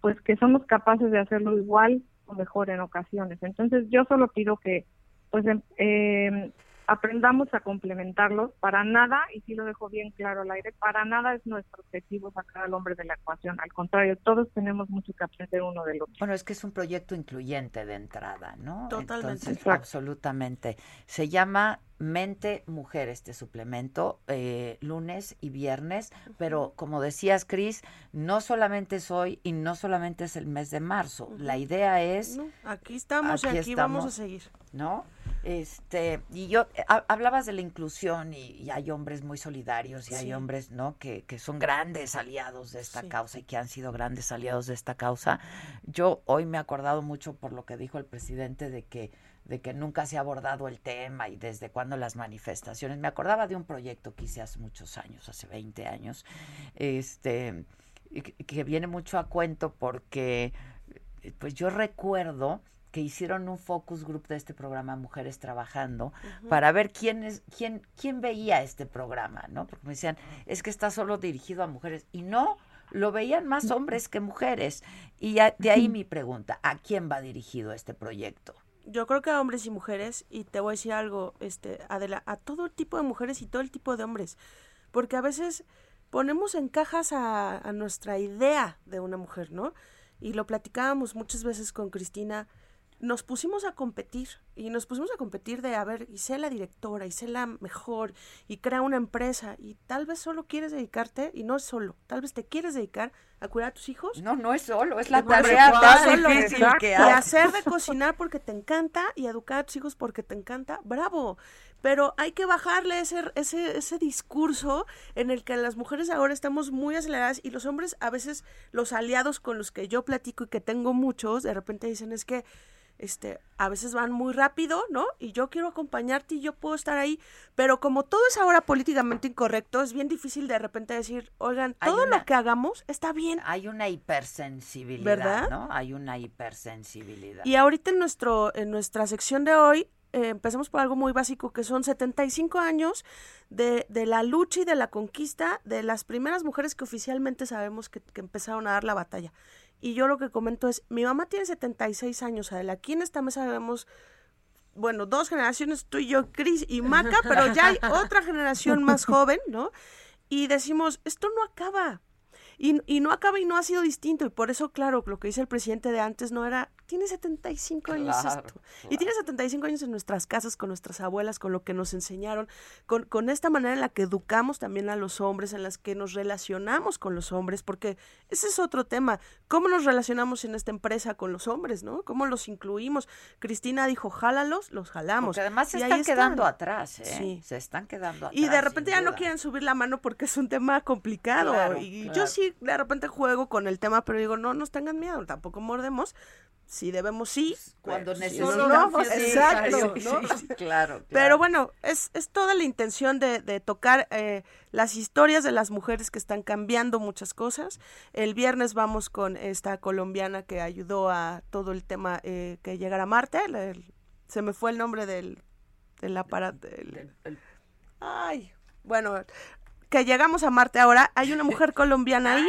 pues que somos capaces de hacerlo igual o mejor en ocasiones. Entonces yo solo pido que pues eh, aprendamos a complementarlos. Para nada, y si lo dejo bien claro al aire, para nada es nuestro objetivo sacar al hombre de la ecuación. Al contrario, todos tenemos mucho que aprender uno del otro. Bueno, es que es un proyecto incluyente de entrada, ¿no? Totalmente. absolutamente. Se llama Mente Mujer este suplemento, eh, lunes y viernes, pero como decías, Cris, no solamente es hoy y no solamente es el mes de marzo. La idea es... aquí estamos y aquí vamos a seguir. ¿No? Este, y yo, eh, hablabas de la inclusión y, hay hombres muy solidarios y hay hombres, ¿no? Que, que, son grandes aliados de esta causa y que han sido grandes aliados de esta causa. Yo hoy me he acordado mucho por lo que dijo el presidente de que, de que nunca se ha abordado el tema y desde cuándo las manifestaciones. Me acordaba de un proyecto que hice hace muchos años, hace 20 años, este, que viene mucho a cuento porque, pues yo recuerdo que hicieron un focus group de este programa Mujeres Trabajando para ver quién, es, quién, quién veía este programa, ¿no? Porque me decían, es que está solo dirigido a mujeres. Y no, lo veían más hombres que mujeres. Y de ahí mi pregunta, ¿a quién va dirigido este proyecto? Yo creo que a hombres y mujeres, y te voy a decir algo, este, Adela, a todo tipo de mujeres y todo el tipo de hombres. Porque a veces ponemos en cajas a, a nuestra idea de una mujer, ¿no? Y lo platicábamos muchas veces con Cristina nos pusimos a competir y nos pusimos a competir de, a ver, y sé la directora, y sé la mejor, y crea una empresa, y tal vez solo quieres dedicarte, y no es solo, tal vez te quieres dedicar a cuidar a tus hijos. No, no es solo, es la tarea más difícil que hay. De hacer de cocinar porque te encanta y educar a tus hijos porque te encanta, bravo. Pero hay que bajarle ese, ese, ese discurso en el que las mujeres ahora estamos muy aceleradas y los hombres a veces, los aliados con los que yo platico y que tengo muchos, de repente dicen es que este, a veces van muy rápido, ¿no? Y yo quiero acompañarte y yo puedo estar ahí, pero como todo es ahora políticamente incorrecto, es bien difícil de repente decir, oigan, todo lo que hagamos está bien. Hay una hipersensibilidad, ¿no? Hay una hipersensibilidad. Y ahorita en, nuestro, en nuestra sección de hoy, eh, empezamos por algo muy básico, que son 75 años de, de, la lucha y de la conquista de las primeras mujeres que oficialmente sabemos que, que empezaron a dar la batalla. Y yo lo que comento es, mi mamá tiene 76 años, Adela. Aquí en esta mesa vemos, bueno, dos generaciones, tú y yo, Cris y Maca, pero ya hay otra generación más joven, ¿no? Y decimos, esto no acaba. Y, y no acaba y no ha sido distinto. Y por eso, claro, lo que dice el presidente de antes no era tiene 75 años esto. Y tiene 75 años en nuestras casas, con nuestras abuelas, con lo que nos enseñaron, con, con esta manera en la que educamos también a los hombres, en las que nos relacionamos con los hombres, porque ese es otro tema. ¿Cómo nos relacionamos en esta empresa con los hombres, no? ¿Cómo los incluimos? Cristina dijo, jálalos, los jalamos. Porque además se están quedando atrás, ¿eh? Sí. Se están quedando atrás. Y de repente ya no quieren subir la mano porque es un tema complicado. y yo sí de repente juego con el tema, pero digo, no nos tengan miedo, tampoco mordemos si debemos sí, cuando necesitamos. exacto, claro, Pero bueno, es, es toda la intención de, de tocar eh, las historias de las mujeres que están cambiando muchas cosas. El viernes vamos con esta colombiana que ayudó a todo el tema eh, que llegara a Marte. se me fue el nombre del, del aparato. ay, bueno, que llegamos a Marte ahora. Hay una mujer colombiana ahí,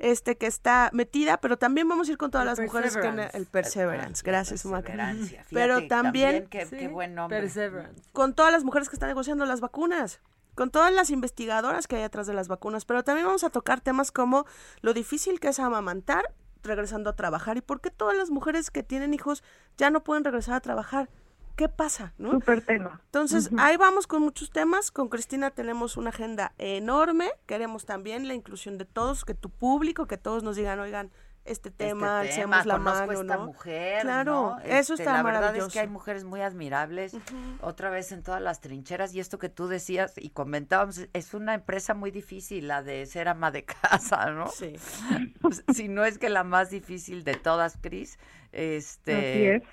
este que está metida, pero también vamos a ir con todas las mujeres que el Perseverance. Gracias, Maca. Pero también, qué, buen nombre. Perseverance. con todas las mujeres que están negociando las vacunas con todas las investigadoras que hay atrás de las vacunas, pero también vamos a tocar temas como lo difícil que es amamantar regresando a trabajar y por qué todas las mujeres que tienen hijos ya no pueden regresar a trabajar. ¿Qué pasa? ¿no? Súper tema. Entonces, ahí vamos con muchos temas. Con Cristina tenemos una agenda enorme. Queremos también la inclusión de todos, que tu público, que todos nos digan, oigan, este, este tema, este tema la mano, esta mujer, claro, eso este, está La verdad es que hay mujeres muy admirables, otra vez en todas las trincheras y esto que tú decías y comentábamos, es una empresa muy difícil la de ser ama de casa, ¿no? Sí. si no es que la más difícil de todas, Cris, este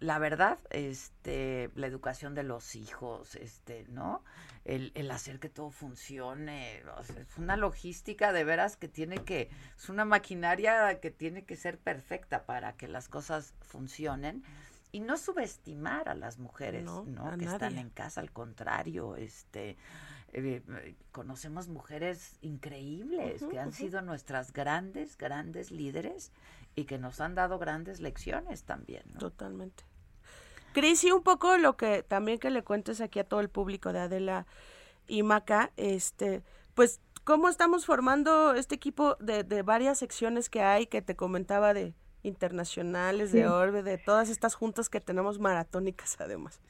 la verdad, este, la educación de los hijos, este, ¿no? El, el hacer que todo funcione, es una logística de veras que tiene que, es una maquinaria que tiene que ser perfecta para que las cosas funcionen y no subestimar a las mujeres, ¿no? Que están en casa, al contrario, este, eh, conocemos mujeres increíbles que han sido nuestras grandes, grandes líderes y que nos han dado grandes lecciones también. ¿no? Totalmente. Cris, y un poco lo que también que le cuentes aquí a todo el público de Adela y Maca, este, pues, ¿cómo estamos formando este equipo de, de varias secciones que hay que te comentaba de internacionales, de Orbe, de todas estas juntas que tenemos maratónicas además?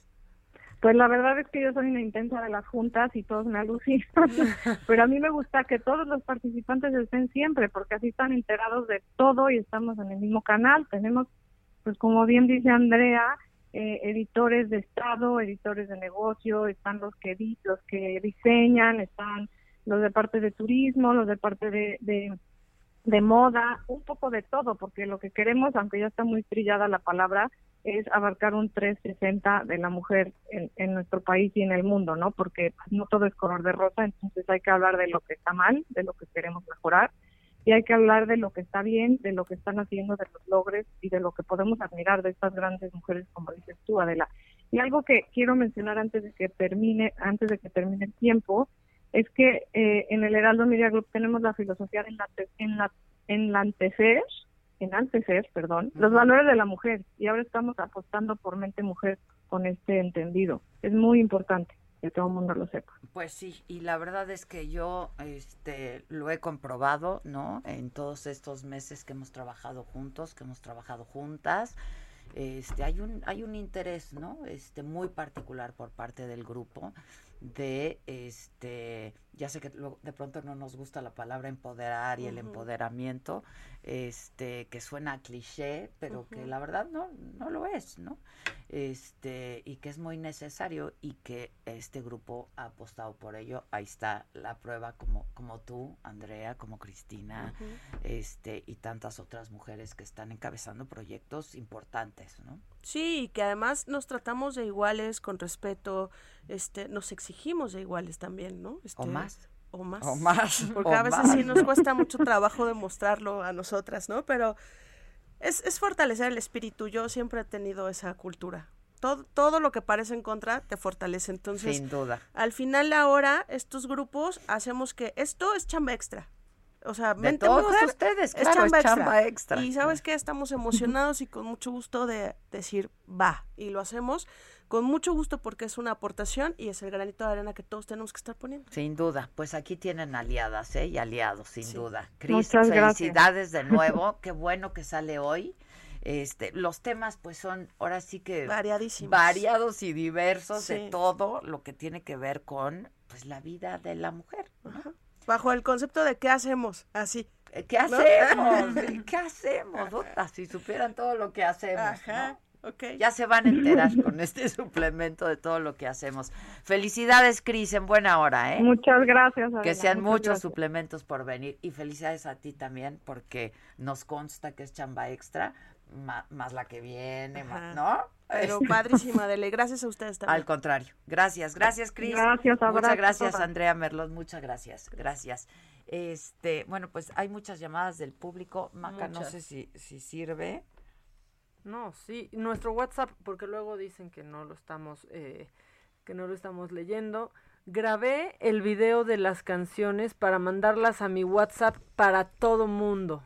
Pues la verdad es que yo soy una intensa de las juntas y todos me alucinan, pero a mí me gusta que todos los participantes estén siempre, porque así están enterados de todo y estamos en el mismo canal. Tenemos, pues como bien dice Andrea, eh, editores de Estado, editores de negocio, están los que, los que diseñan, están los de parte de turismo, los de parte de, de, moda, un poco de todo, porque lo que queremos, aunque ya está muy trillada la palabra, es abarcar un 360 de la mujer en, en, nuestro país y en el mundo, ¿no? Porque no todo es color de rosa, entonces hay que hablar de lo que está mal, de lo que queremos mejorar y hay que hablar de lo que está bien, de lo que están haciendo, de los logros y de lo que podemos admirar de estas grandes mujeres, como dices tú, Adela. Y algo que quiero mencionar antes de que termine, antes de que termine el tiempo, es que eh, en el Heraldo Media Group tenemos la filosofía de en la, enlantecer, enaltecer, perdón, los valores de la mujer y ahora estamos apostando por mente mujer con este entendido. Es muy importante que todo el mundo lo sepa. Pues sí, y la verdad es que yo este lo he comprobado, ¿no? En todos estos meses que hemos trabajado juntos, que hemos trabajado juntas, este hay un hay un interés, ¿no? Este muy particular por parte del grupo de este ya sé que de pronto no nos gusta la palabra empoderar y el empoderamiento este que suena cliché pero que la verdad no no lo es no este y que es muy necesario y que este grupo ha apostado por ello. Ahí está la prueba como como tú Andrea como Cristina este y tantas otras mujeres que están encabezando proyectos importantes no sí que además nos tratamos de iguales con respeto este nos exigimos de iguales también no este, o más o más. O más. Porque a veces sí nos cuesta mucho trabajo demostrarlo a nosotras, ¿no? Pero es, es fortalecer el espíritu. Yo siempre he tenido esa cultura. Todo, todo lo que parece en contra te fortalece. Entonces, Sin duda. Al final ahora, estos grupos hacemos que esto es chamba extra. O sea, de todos ustedes, claro, es chamba, extra. Y sabes que estamos emocionados y con mucho gusto de decir va y lo hacemos con mucho gusto porque es una aportación y es el granito de arena que todos tenemos que estar poniendo. Sin duda, pues aquí tienen aliadas ¿eh? y aliados, sin duda. Cris, felicidades de nuevo, qué bueno que sale hoy. Este, los temas pues son ahora sí que variadísimos, variados y diversos de todo lo que tiene que ver con pues la vida de la mujer. Bajo el concepto de qué hacemos, así. Eh, ¿Qué hacemos? ¿Qué hacemos? Si supieran todo lo que hacemos. Ajá. Ya se van a enterar con este suplemento de todo lo que hacemos. Felicidades, Cris, en buena hora, ¿eh? Muchas gracias. que sean muchos suplementos por venir. Y felicidades a ti también, porque nos consta que es chamba extra, más, la que viene, ¿no? Pero padrísima, Dele. Gracias a ustedes también. Al contrario. Gracias, gracias, Cris. Gracias, Muchas gracias, Andrea Merlos. Muchas gracias. Gracias. Este, bueno, pues hay muchas llamadas del público. Maca, no sé si, si sirve. No, sí, nuestro WhatsApp, porque luego dicen que no lo estamos, eh, que no lo estamos leyendo. Grabé el video de las canciones para mandarlas a mi WhatsApp para todo mundo.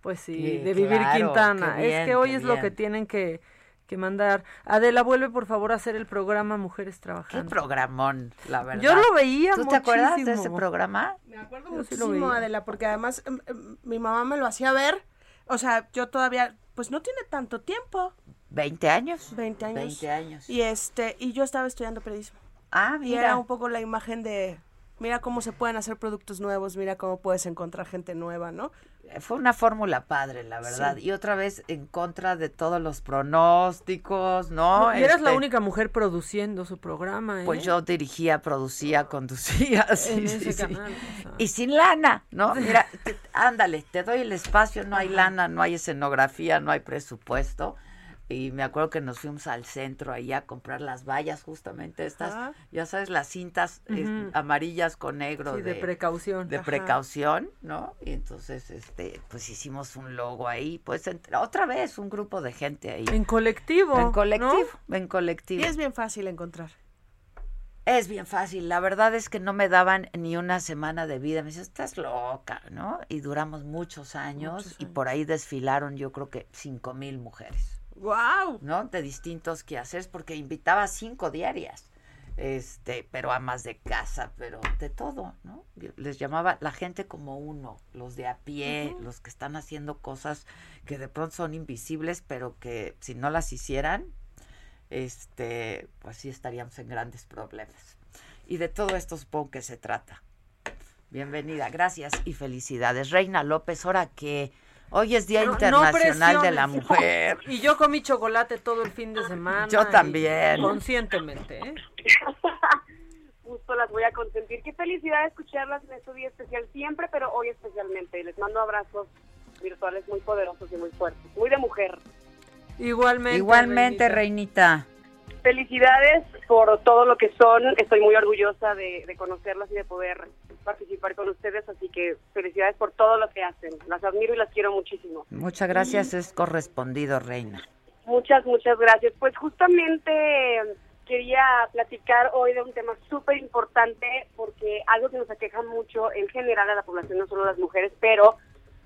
Pues sí, de Vivir Quintana. es que hoy es lo que tienen que, que mandar. Adela, vuelve por favor a hacer el programa Mujeres Trabajando. Qué programón, la verdad. Yo lo veía ¿Tú te acuerdas de ese programa? Me acuerdo muchísimo, Adela, porque además em, em, mi mamá me lo hacía ver. O sea, yo todavía pues no tiene tanto tiempo. 20 años. 20 años. 20 años. Y este, y yo estaba estudiando periodismo. Ah, mira. Y era un poco la imagen de mira cómo se pueden hacer productos nuevos, mira cómo puedes encontrar gente nueva, ¿no? Fue una fórmula padre, la verdad. Y otra vez en contra de todos los pronósticos, ¿no? y eras la este, única mujer produciendo su programa, ¿eh? Pues yo dirigía, producía, conducía. Sí, Y sin lana, ¿no? Mira, ándale, te doy el espacio, no hay lana, no hay escenografía, no hay presupuesto y me acuerdo que nos fuimos al centro ahí a comprar las vallas justamente estas, ya sabes, las cintas amarillas con negro de, precaución. De precaución, ¿no? Y entonces este pues hicimos un logo ahí, pues otra vez un grupo de gente ahí. En colectivo. En colectivo, en colectivo. Y es bien fácil encontrar. Es bien fácil, la verdad es que no me daban ni una semana de vida, me dice, estás loca, ¿no? Y duramos muchos años, muchos años. y por ahí desfilaron yo creo que cinco mil mujeres. Wow. ¿No? De distintos quehaceres, porque invitaba cinco diarias. Este, pero amas de casa, pero de todo, ¿no? Les llamaba la gente como uno, los de a pie, los que están haciendo cosas que de pronto son invisibles, pero que si no las hicieran, este, pues sí estaríamos en grandes problemas. Y de todo esto supongo que se trata. Bienvenida, gracias y felicidades. Reina López, ahora que Hoy es Día Internacional de la Mujer. Y yo comí chocolate todo el fin de semana. Yo también. Conscientemente, ¿eh? Justo las voy a consentir. Qué felicidad escucharlas en este día especial siempre, pero hoy especialmente. Les mando abrazos virtuales muy poderosos y muy fuertes. Muy de mujer. Igualmente. Igualmente, Reinita. Felicidades por todo lo que son. Estoy muy orgullosa de, de conocerlas y de poder participar con ustedes, así que felicidades por todo lo que hacen. Las admiro y las quiero muchísimo. Muchas gracias, es correspondido, Reina. Muchas, muchas gracias. Pues justamente quería platicar hoy de un tema súper importante porque algo que nos aqueja mucho en general a la población, no solo las mujeres, pero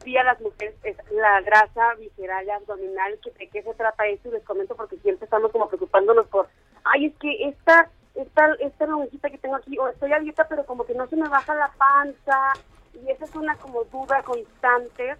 sí a las mujeres es la grasa visceral y abdominal, que de qué se trata eso y les comento porque siempre estamos como preocupándonos por, ay, es que esta esta, esta lonjita que tengo aquí, o estoy a dieta, pero como que no se me baja la panza, y esa es una como duda constante.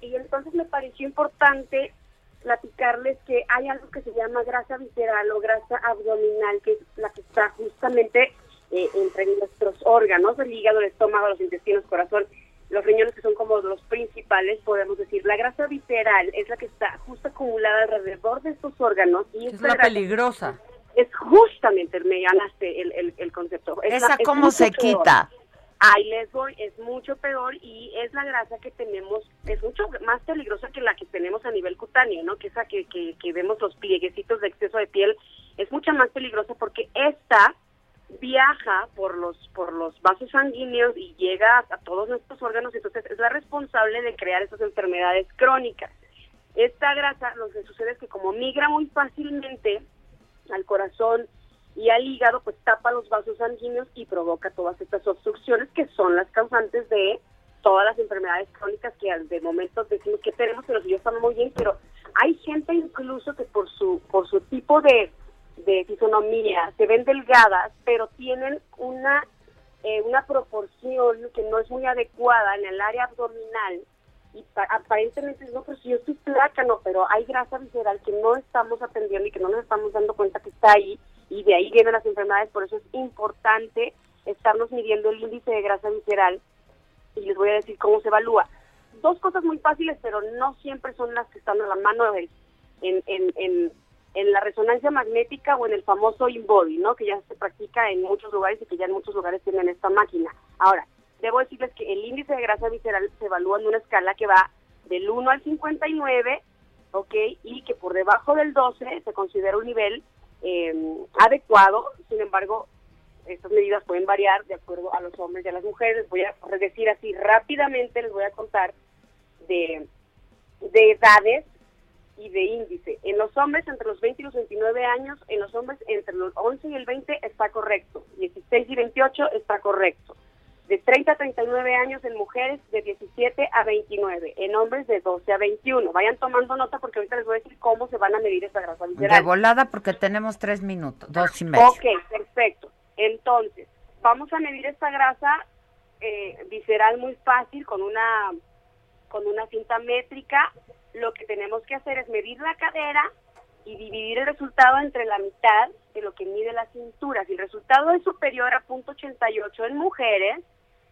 Y entonces me pareció importante platicarles que hay algo que se llama grasa visceral o grasa abdominal, que es la que está justamente eh, entre nuestros órganos, el hígado, el estómago, los intestinos, corazón, los riñones que son como los principales, podemos decir. La grasa visceral es la que está justo acumulada alrededor de estos órganos. y Es la peligrosa es justamente, me ganaste el, el, el concepto. ¿Esa cómo se quita? Ahí les voy, es mucho peor y es la grasa que tenemos, es mucho más peligrosa que la que tenemos a nivel cutáneo, ¿no? Que esa que, que, que vemos los plieguecitos de exceso de piel, es mucha más peligrosa porque esta viaja por los por los vasos sanguíneos y llega a todos nuestros órganos, entonces es la responsable de crear esas enfermedades crónicas. Esta grasa, lo que sucede es que como migra muy fácilmente al corazón y al hígado, pues tapa los vasos sanguíneos y provoca todas estas obstrucciones que son las causantes de todas las enfermedades crónicas que de momento que tenemos, pero si yo estamos muy bien, pero hay gente incluso que por su por su tipo de, de fisonomía se ven delgadas, pero tienen una eh, una proporción que no es muy adecuada en el área abdominal y aparentemente no, pero si yo estoy placa, no, pero hay grasa visceral que no estamos atendiendo y que no nos estamos dando cuenta que está ahí y de ahí vienen las enfermedades, por eso es importante estarnos midiendo el índice de grasa visceral y les voy a decir cómo se evalúa. Dos cosas muy fáciles, pero no siempre son las que están a la mano en, en, en, en la resonancia magnética o en el famoso InBody, ¿no? que ya se practica en muchos lugares y que ya en muchos lugares tienen esta máquina. Ahora, debo decirles que el índice de grasa visceral se evalúa en una escala que va del 1 al 59, ¿ok? Y que por debajo del 12 se considera un nivel em, adecuado. Sin embargo, estas medidas pueden variar de acuerdo a los hombres y a las mujeres. Voy a decir así rápidamente, les voy a contar de, de edades y de índice. En los hombres entre los 20 y los 29 años, en los hombres entre los 11 y el 20 está correcto, 16 y 28 está correcto de 30 a 39 años en mujeres de 17 a 29, en hombres de 12 a 21. Vayan tomando nota porque ahorita les voy a decir cómo se van a medir esa grasa visceral. De volada porque tenemos tres minutos, dos y medio. Ok, perfecto. Entonces, vamos a medir esta grasa eh, visceral muy fácil con una, con una cinta métrica. Lo que tenemos que hacer es medir la cadera y dividir el resultado entre la mitad de lo que mide la cintura. Si el resultado es superior a .88 en mujeres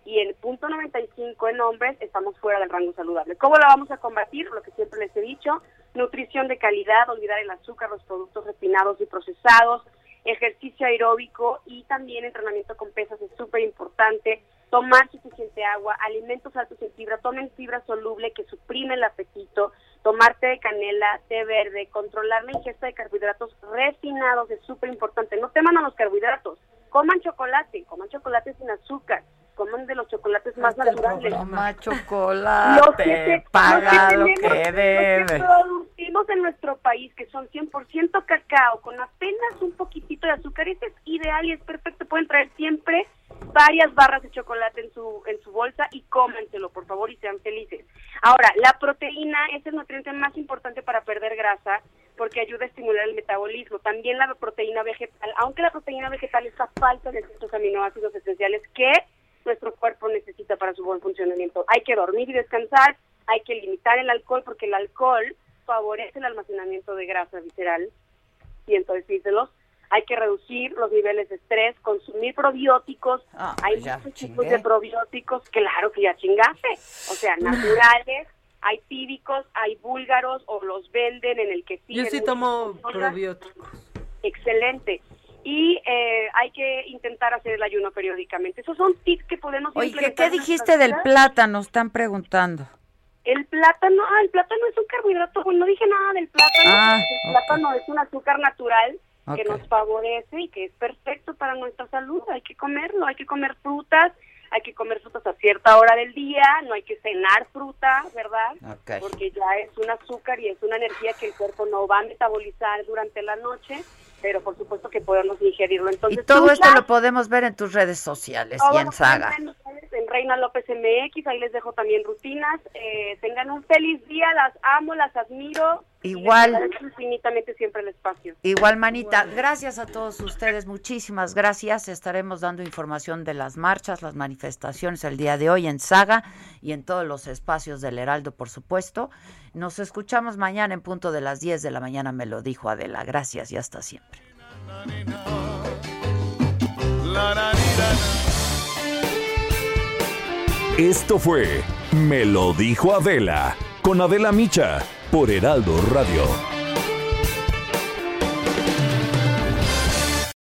y en .95 en hombres, estamos fuera del rango saludable. ¿Cómo la vamos a combatir? Lo que siempre les he dicho, nutrición de calidad, olvidar el azúcar, los productos refinados y procesados, ejercicio aeróbico y también entrenamiento con pesas es súper importante, tomar suficiente agua, alimentos altos en fibra, tomen fibra soluble que suprime el apetito, tomar té de canela, té verde, controlar la ingesta de carbohidratos refinados es súper importante. No teman a los carbohidratos, coman chocolate, coman chocolate sin azúcar, coman de los chocolates más naturales. Toma chocolate, paga lo que, debe. producimos en nuestro país, que son 100% cacao, con apenas un poquitito de azúcar, ese es ideal y es perfecto. Pueden traer siempre varias barras de chocolate en su, en su bolsa y cómanselo, por favor, y sean felices. Ahora, la proteína es el nutriente más importante para perder grasa porque ayuda a estimular el metabolismo. También la proteína vegetal, aunque la proteína vegetal está falta de ciertos aminoácidos esenciales que nuestro cuerpo necesita para su buen funcionamiento. Hay que dormir y descansar, hay que limitar el alcohol porque el alcohol favorece el almacenamiento de grasa visceral, siento decírselos. Hay que reducir los niveles de estrés, consumir probióticos. Ah, hay pues muchos tipos de probióticos, claro que ya chingaste. O sea, naturales, hay tíbicos, hay búlgaros o los venden en el que sí. Yo sí tomo probióticos. Excelente y eh, hay que intentar hacer el ayuno periódicamente. Esos son tips que podemos Oye, ¿qué dijiste del plátano? Están preguntando. El plátano, ah, el plátano es un carbohidrato, bueno, no dije nada del plátano. Ah, el plátano es un azúcar natural que nos favorece y que es perfecto para nuestra salud. Hay que comerlo, hay que comer frutas, hay que comer frutas a cierta hora del día, no hay que cenar fruta, ¿verdad? Porque ya es un azúcar y es una energía que el cuerpo no va a metabolizar durante la noche pero por supuesto que podemos ingerirlo. Entonces, y todo esto lo podemos ver en tus redes sociales y en Saga. En, Reina López MX, ahí les dejo también rutinas. Eh, tengan un feliz día, las amo, las admiro. Igual. infinitamente siempre el espacio. Igual, manita. Gracias a todos ustedes, muchísimas gracias. Estaremos dando información de las marchas, las manifestaciones el día de hoy en Saga y en todos los espacios del Heraldo, por supuesto. Nos escuchamos mañana en punto de las 10 de la mañana, me lo dijo Adela. Gracias y hasta siempre. Esto fue Me lo dijo Adela con Adela Micha por Heraldo Radio.